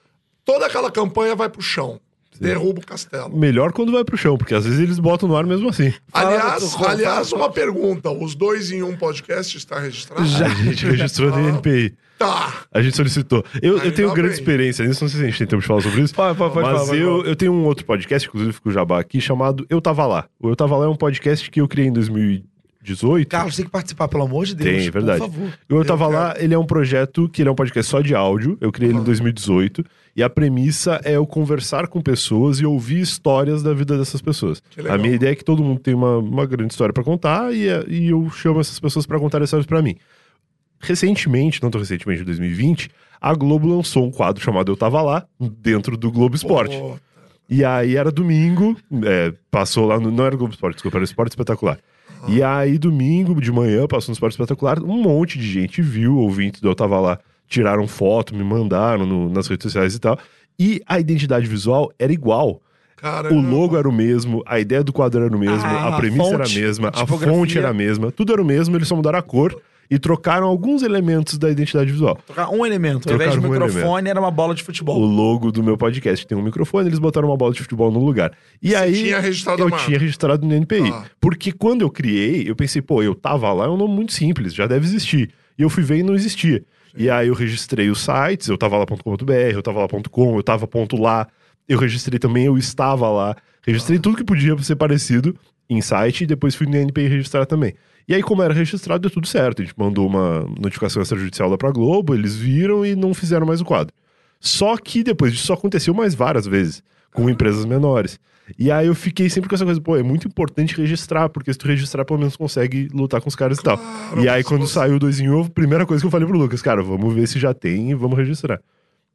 Toda aquela campanha vai para o chão. Derruba o castelo. Melhor quando vai pro chão, porque às vezes eles botam no ar mesmo assim. Aliás, fala- aliás fala- uma pergunta: os dois em um podcast está registrado? Já. A gente registrou no NPI. Tá. A gente solicitou. Eu, eu tenho grande bem. experiência nisso, não sei se a gente tem tempo de falar sobre isso. Pode, pode, pode mas eu, eu tenho um outro podcast, inclusive fico o jabá aqui, chamado Eu Tava Lá. O Eu Tava Lá é um podcast que eu criei em 2018. Carlos, tem que participar, pelo amor de Deus. Tem, verdade. Por favor. O Eu Eu Tava quero. Lá, ele é um projeto que ele é um podcast só de áudio. Eu criei ele em 2018. E a premissa é eu conversar com pessoas e ouvir histórias da vida dessas pessoas. A minha ideia é que todo mundo tem uma, uma grande história pra contar e, é- e eu chamo essas pessoas pra contar histórias pra mim. Recentemente, não tão recentemente, em 2020, a Globo lançou um quadro chamado Eu Tava Lá, dentro do Globo Esporte. E aí era domingo, é, passou lá no. Não era Globo Esporte, desculpa, era Esporte Espetacular. E aí, domingo de manhã, passou no Esporte Espetacular, um monte de gente viu, ouvintes do Eu Tava Lá, tiraram foto, me mandaram no- nas redes sociais e tal. E a identidade visual era igual. Cara, O logo era o mesmo, a ideia do quadro era o mesmo, Ah, a a premissa era a fonte, mesma, a a fonte era a mesma, tudo era o mesmo, eles só mudaram a cor e trocaram alguns elementos da identidade visual. Trocar um elemento. Ao invés de um microfone, era uma bola de O futebol. logo do meu podcast tem um microfone, eles botaram uma bola de futebol no lugar. E Você aí tinha registrado eu marca? tinha registrado no NPI. Ah. Porque quando eu criei, eu pensei, pô, eu tava lá, é um nome muito simples, já deve existir. E eu fui ver e não existia. E aí eu registrei os sites, eu tava lá.com.br, eu tava lá.com, eu tava ponto lá. Eu registrei também, eu estava lá. Registrei tudo que podia ser parecido em site e depois fui no NPI registrar também. E aí, como era registrado, deu tudo certo. A gente mandou uma notificação extrajudicial lá pra Globo, eles viram e não fizeram mais o quadro. Só que depois disso aconteceu mais várias vezes, com empresas menores. E aí eu fiquei sempre com essa coisa, pô, é muito importante registrar, porque se tu registrar, pelo menos consegue lutar com os caras e tal. E aí, quando você- saiu o dois em um, a primeira coisa que eu falei pro Lucas, cara, vamos ver se já tem e vamos registrar.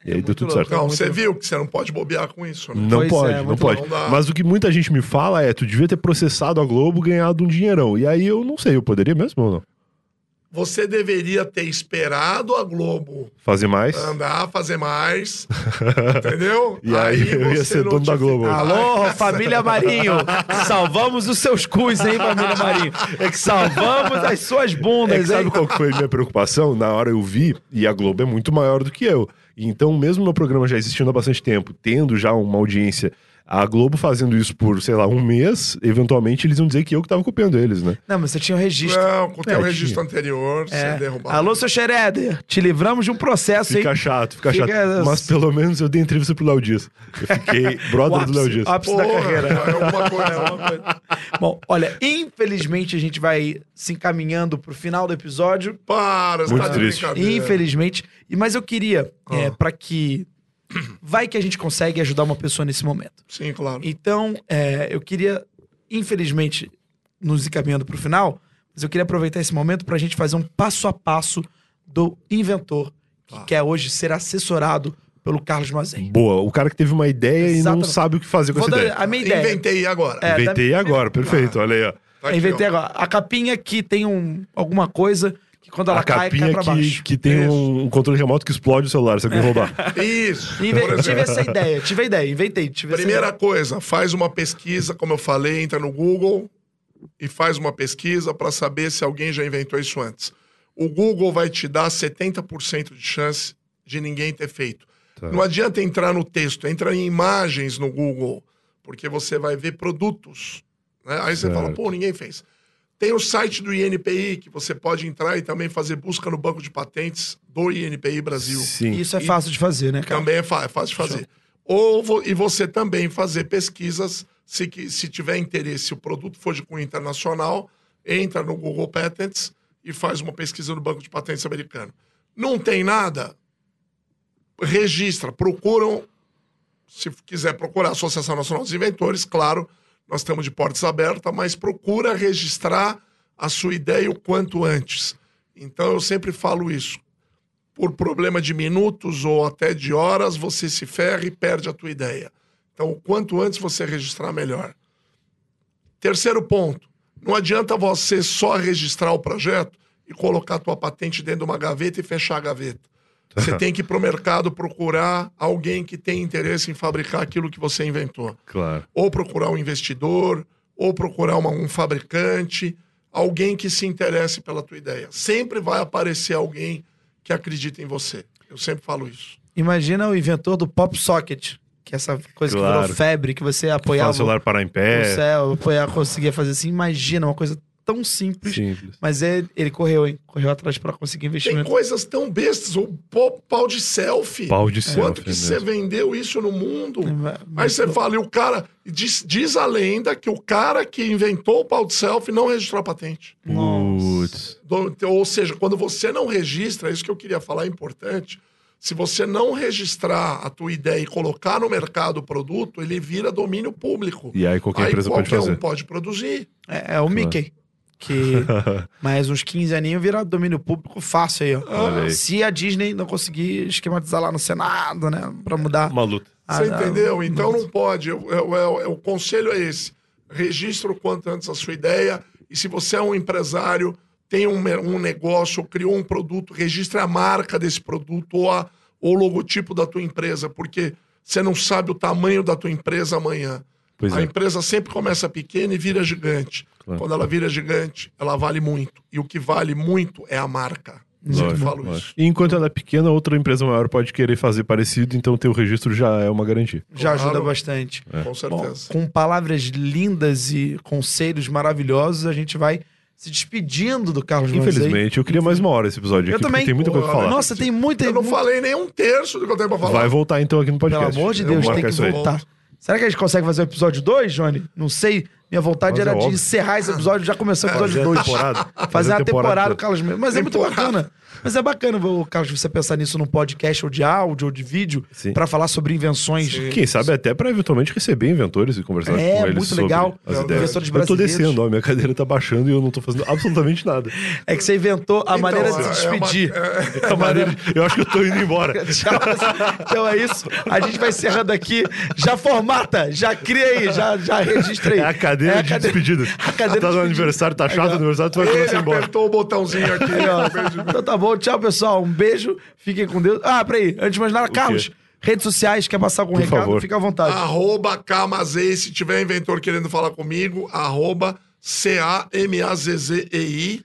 E aí muito deu tudo louco. certo. Não, você viu que você não pode bobear com isso, né? Não Pois pode, é, não pode. não. Mas o que muita gente me fala é, tu devia ter processado a Globo, ganhado um dinheirão. E aí eu não sei, eu poderia mesmo ou não? Você deveria ter esperado a Globo Fazer mais? andar, fazer mais. entendeu? E aí eu ia ser dono da Globo. Alô, família Marinho! Salvamos os seus cus, hein, família Marinho? É que salvamos as suas É bundas, que sabe qual que foi a minha preocupação? Na hora eu vi, e a Globo é muito maior do que eu. Então, mesmo meu programa já existindo há bastante tempo, tendo já uma audiência, a Globo fazendo isso por, sei lá, um mês, eventualmente eles iam dizer que eu que tava copiando eles, né? Não, mas você tinha o registro. Não, com o teu É, registro anterior, É. você derrubado. Alô, seu Xereder, te livramos de um processo, Fica hein? chato, fica, Fica- chato. Mas pelo menos eu dei entrevista pro Léo Dias. Eu fiquei brother do Léo Dias. ápice da Porra, carreira. É alguma coisa. É uma coisa. Bom, olha, infelizmente a gente vai se encaminhando pro final do episódio. Para, você Muito tá de triste. Infelizmente. Mas eu queria, é, Ah. para que. Vai que a gente consegue ajudar uma pessoa nesse momento. Sim, claro. Então, é, eu queria, infelizmente, nos encaminhando pro final, mas eu queria aproveitar esse momento pra gente fazer um passo a passo do inventor, que quer hoje ser assessorado pelo Carlos Mazen. Boa, o cara que teve uma ideia e não Exatamente. sabe o que fazer com Vou essa dar ideia. a minha ideia. Inventei agora. É, Inventei agora, perfeito, olha aí, ó. Tá Inventei agora. A capinha que tem um, alguma coisa quando ela a cai, cai capinha pra que, baixo. que tem Isso. um, controle remoto que explode o celular se alguém roubar. Isso. Inve- tive essa ideia, tive a ideia, inventei. Tive Primeira coisa, faz uma pesquisa, como eu falei, entra no Google e faz uma pesquisa para saber se alguém já inventou isso antes. O Google vai te dar 70% de chance de ninguém ter feito. Tá. Não adianta entrar no texto, entra em imagens no Google, porque você vai ver produtos. né? Aí você Certo. fala, pô, ninguém fez. Tem o site do INPI, que você pode entrar e também fazer busca no banco de patentes do INPI Brasil. Sim. Isso é E- fácil de fazer, né, cara? Também é, é fácil de fazer. Ou vo- e você também fazer pesquisas, se, que- se tiver interesse, se o produto for de cunho internacional, entra no Google Patents e faz uma pesquisa no Banco de Patentes americano. Não tem nada? Registra, procuram, se quiser procurar a Associação Nacional dos Inventores, claro, nós estamos de portas abertas, mas procura registrar a sua ideia o quanto antes. Então eu sempre falo isso por problema de minutos ou até de horas, você se ferra e perde a tua ideia. Então, o quanto antes você registrar, melhor. Terceiro ponto, não adianta você só registrar o projeto e colocar a tua patente dentro de uma gaveta e fechar a gaveta. Você tem que ir para o mercado procurar alguém que tem interesse em fabricar aquilo que você inventou Claro. ou procurar um investidor, ou procurar uma- um fabricante, alguém que se interesse pela tua ideia. Sempre vai aparecer alguém que acredita em você. Eu sempre falo isso. Imagina o inventor do Pop Socket, que é essa coisa que Claro. virou febre, que você apoiava Faz o celular parar em o pé. céu, apoiar, conseguia fazer assim. Imagina, uma coisa tão simples. Simples. Mas ele, ele correu, hein? Correu atrás pra conseguir Tem investimento. coisas tão bestas. O pau, pau de selfie. Pau de selfie. Quanto que é você mesmo. vendeu isso no mundo? É, Aí você fala, e o cara. Diz, diz a lenda que o cara que inventou o pau de selfie não registrou a patente. Putz. Do- Ou seja, quando você não registra, isso que eu queria falar é importante. Se você não registrar a tua ideia e colocar no mercado o produto, ele vira domínio público. E aí qualquer empresa pode qualquer fazer. um pode produzir. É, é o Mickey. Que mais uns 15 aninhos vira domínio público fácil aí, ó. Aí. Se a Disney não conseguir esquematizar lá no Senado, né? Pra mudar. Uma luta. Ah, Você entendeu? Então não pode. Eu- eu- eu- eu- o conselho é esse. Registra o quanto antes a sua ideia. E se você é um empresário, tem um, um negócio, criou um produto, registre a marca desse produto ou, a- ou o logotipo da tua empresa, porque você não sabe o tamanho da tua empresa amanhã. Pois a é. empresa sempre começa pequena e vira gigante. Claro. Quando ela vira gigante, ela vale muito. E o que vale muito é a marca. Eu Lógico, falo lógico. isso. E enquanto ela é pequena, outra empresa maior pode querer fazer parecido, então ter o registro já é uma garantia. Já ajuda Claro. bastante. Com Bom, certeza. com palavras lindas e conselhos maravilhosos, a gente vai se despedindo do Carlos Manzei. Infelizmente, eu queria mais uma hora esse episódio Eu aqui, também. tem muita coisa pra falar. Nossa, tem muita. Eu não falei nem um terço do que eu tenho pra falar. Vai voltar então aqui no Pelo podcast. amor de Eu Deus, tem que voltar. Será que a gente consegue fazer o episódio 2, Johnny? Não sei. Minha vontade Mas era é de óbvio. encerrar esse episódio, já começou o episódio Fazer a 2. temporada. Fazer a uma temporada do. Carlos Mendes. Mas é muito bacana. Mas é bacana, Carlos, você pensar nisso num podcast ou de áudio ou de vídeo Sim. pra falar sobre invenções. Quem sabe até pra eventualmente receber inventores e conversar É, com eles muito sobre legal. as É, ideias. inventores Eu tô descendo, ó, minha cadeira tá baixando e eu não tô fazendo absolutamente nada. É que você inventou a Então, maneira de é se uma- despedir. é- É a maneira Eu acho que eu tô indo embora. Tchau. Então é isso. A gente vai encerrando aqui. Já formata, já cria aí, já, já registra aí. É a cadeira É a de cade- despedida. A cadeira tá de no aniversário, tá chato ó. o aniversário, tu vai Ele começar embora. apertou o botãozinho aqui. Ó. Então tá bom, tchau, pessoal. Um beijo, fiquem com Deus. Ah, peraí, antes de mais nada, Carlos, redes sociais, quer passar algum Por recado? favor. Fica à vontade. Arroba Camazei, se tiver inventor querendo falar comigo, arroba C-A-M-A-Z-Z-E-I.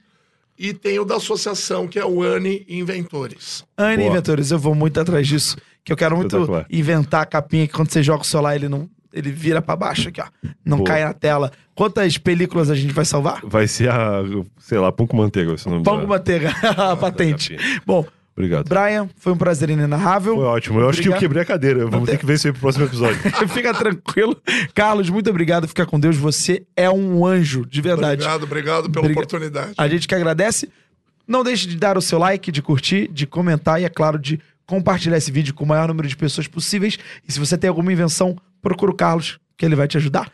E tem o da associação, que é o ANI Inventores. Anne. Inventores, eu vou muito atrás disso, que eu quero muito inventar a capinha que quando você joga o celular ele não ele vira pra baixo aqui, ó. Não Boa. cai na tela. Quantas películas a gente vai salvar? Vai ser a, sei lá, Pão com Manteiga, esse nome Pão com manteiga, a patente. Bom, Obrigado. Brian, foi um prazer inenarrável. Foi ótimo. Eu acho que eu Obrigado. quebrei a cadeira. Vamos ter que ver isso aí pro próximo episódio. Fica tranquilo. Carlos, muito obrigado. Fica com Deus. Você é um anjo, de verdade. Obrigado, obrigado pela oportunidade. A gente que agradece. Não deixe de dar o seu like, de curtir, de comentar e, é claro, de compartilhar esse vídeo com o maior número de pessoas possíveis. E se você tem alguma invenção, procura o Carlos, que ele vai te ajudar.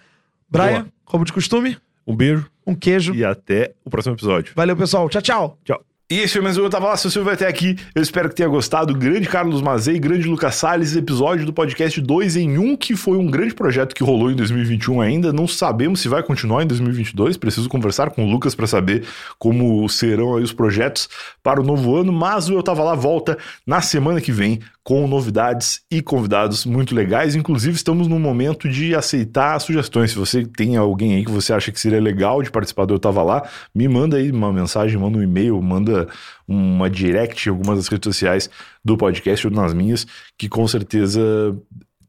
Brian, Boa. como de costume, Um beijo um queijo. e até o próximo episódio. Valeu, pessoal. Tchau, tchau. Tchau. E esse foi mais um Eu Tava Lá, se você vai até aqui, eu espero que tenha gostado. Grande Carlos Mazei, grande Lucas Salles, episódio do podcast 2 em 1, que foi um grande projeto que rolou em 2021 ainda. Não sabemos se vai continuar em 2022, preciso conversar com o Lucas para saber como serão aí os projetos para o novo ano, mas o Eu Tava Lá volta na semana que vem com novidades e convidados muito legais. Inclusive, estamos num momento de aceitar sugestões. Se você tem alguém aí que você acha que seria legal de participar do Eu Tava Lá, me manda aí uma mensagem, manda um e-mail, manda uma direct em algumas das redes sociais do podcast ou nas minhas, que com certeza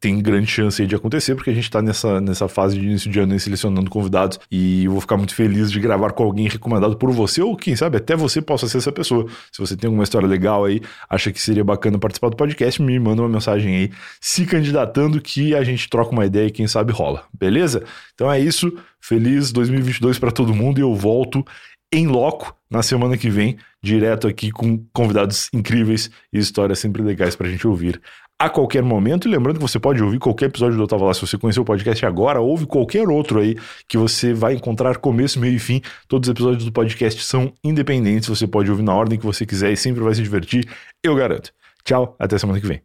tem grande chance aí de acontecer, porque a gente tá nessa, nessa fase de início de ano aí selecionando convidados e eu vou ficar muito feliz de gravar com alguém recomendado por você, ou quem sabe até você possa ser essa pessoa. Se você tem alguma história legal aí, acha que seria bacana participar do podcast, me manda uma mensagem aí se candidatando que a gente troca uma ideia e quem sabe rola, beleza? Então é isso, feliz 2022 para todo mundo e eu volto em loco na semana que vem, direto aqui com convidados incríveis e histórias sempre legais pra gente ouvir a qualquer momento. E lembrando que você pode ouvir qualquer episódio do Tava Lá. Se você conheceu o podcast agora, ouve qualquer outro aí que você vai encontrar começo, meio e fim. Todos os episódios do podcast são independentes. Você pode ouvir na ordem que você quiser e sempre vai se divertir. Eu garanto. Tchau, até semana que vem.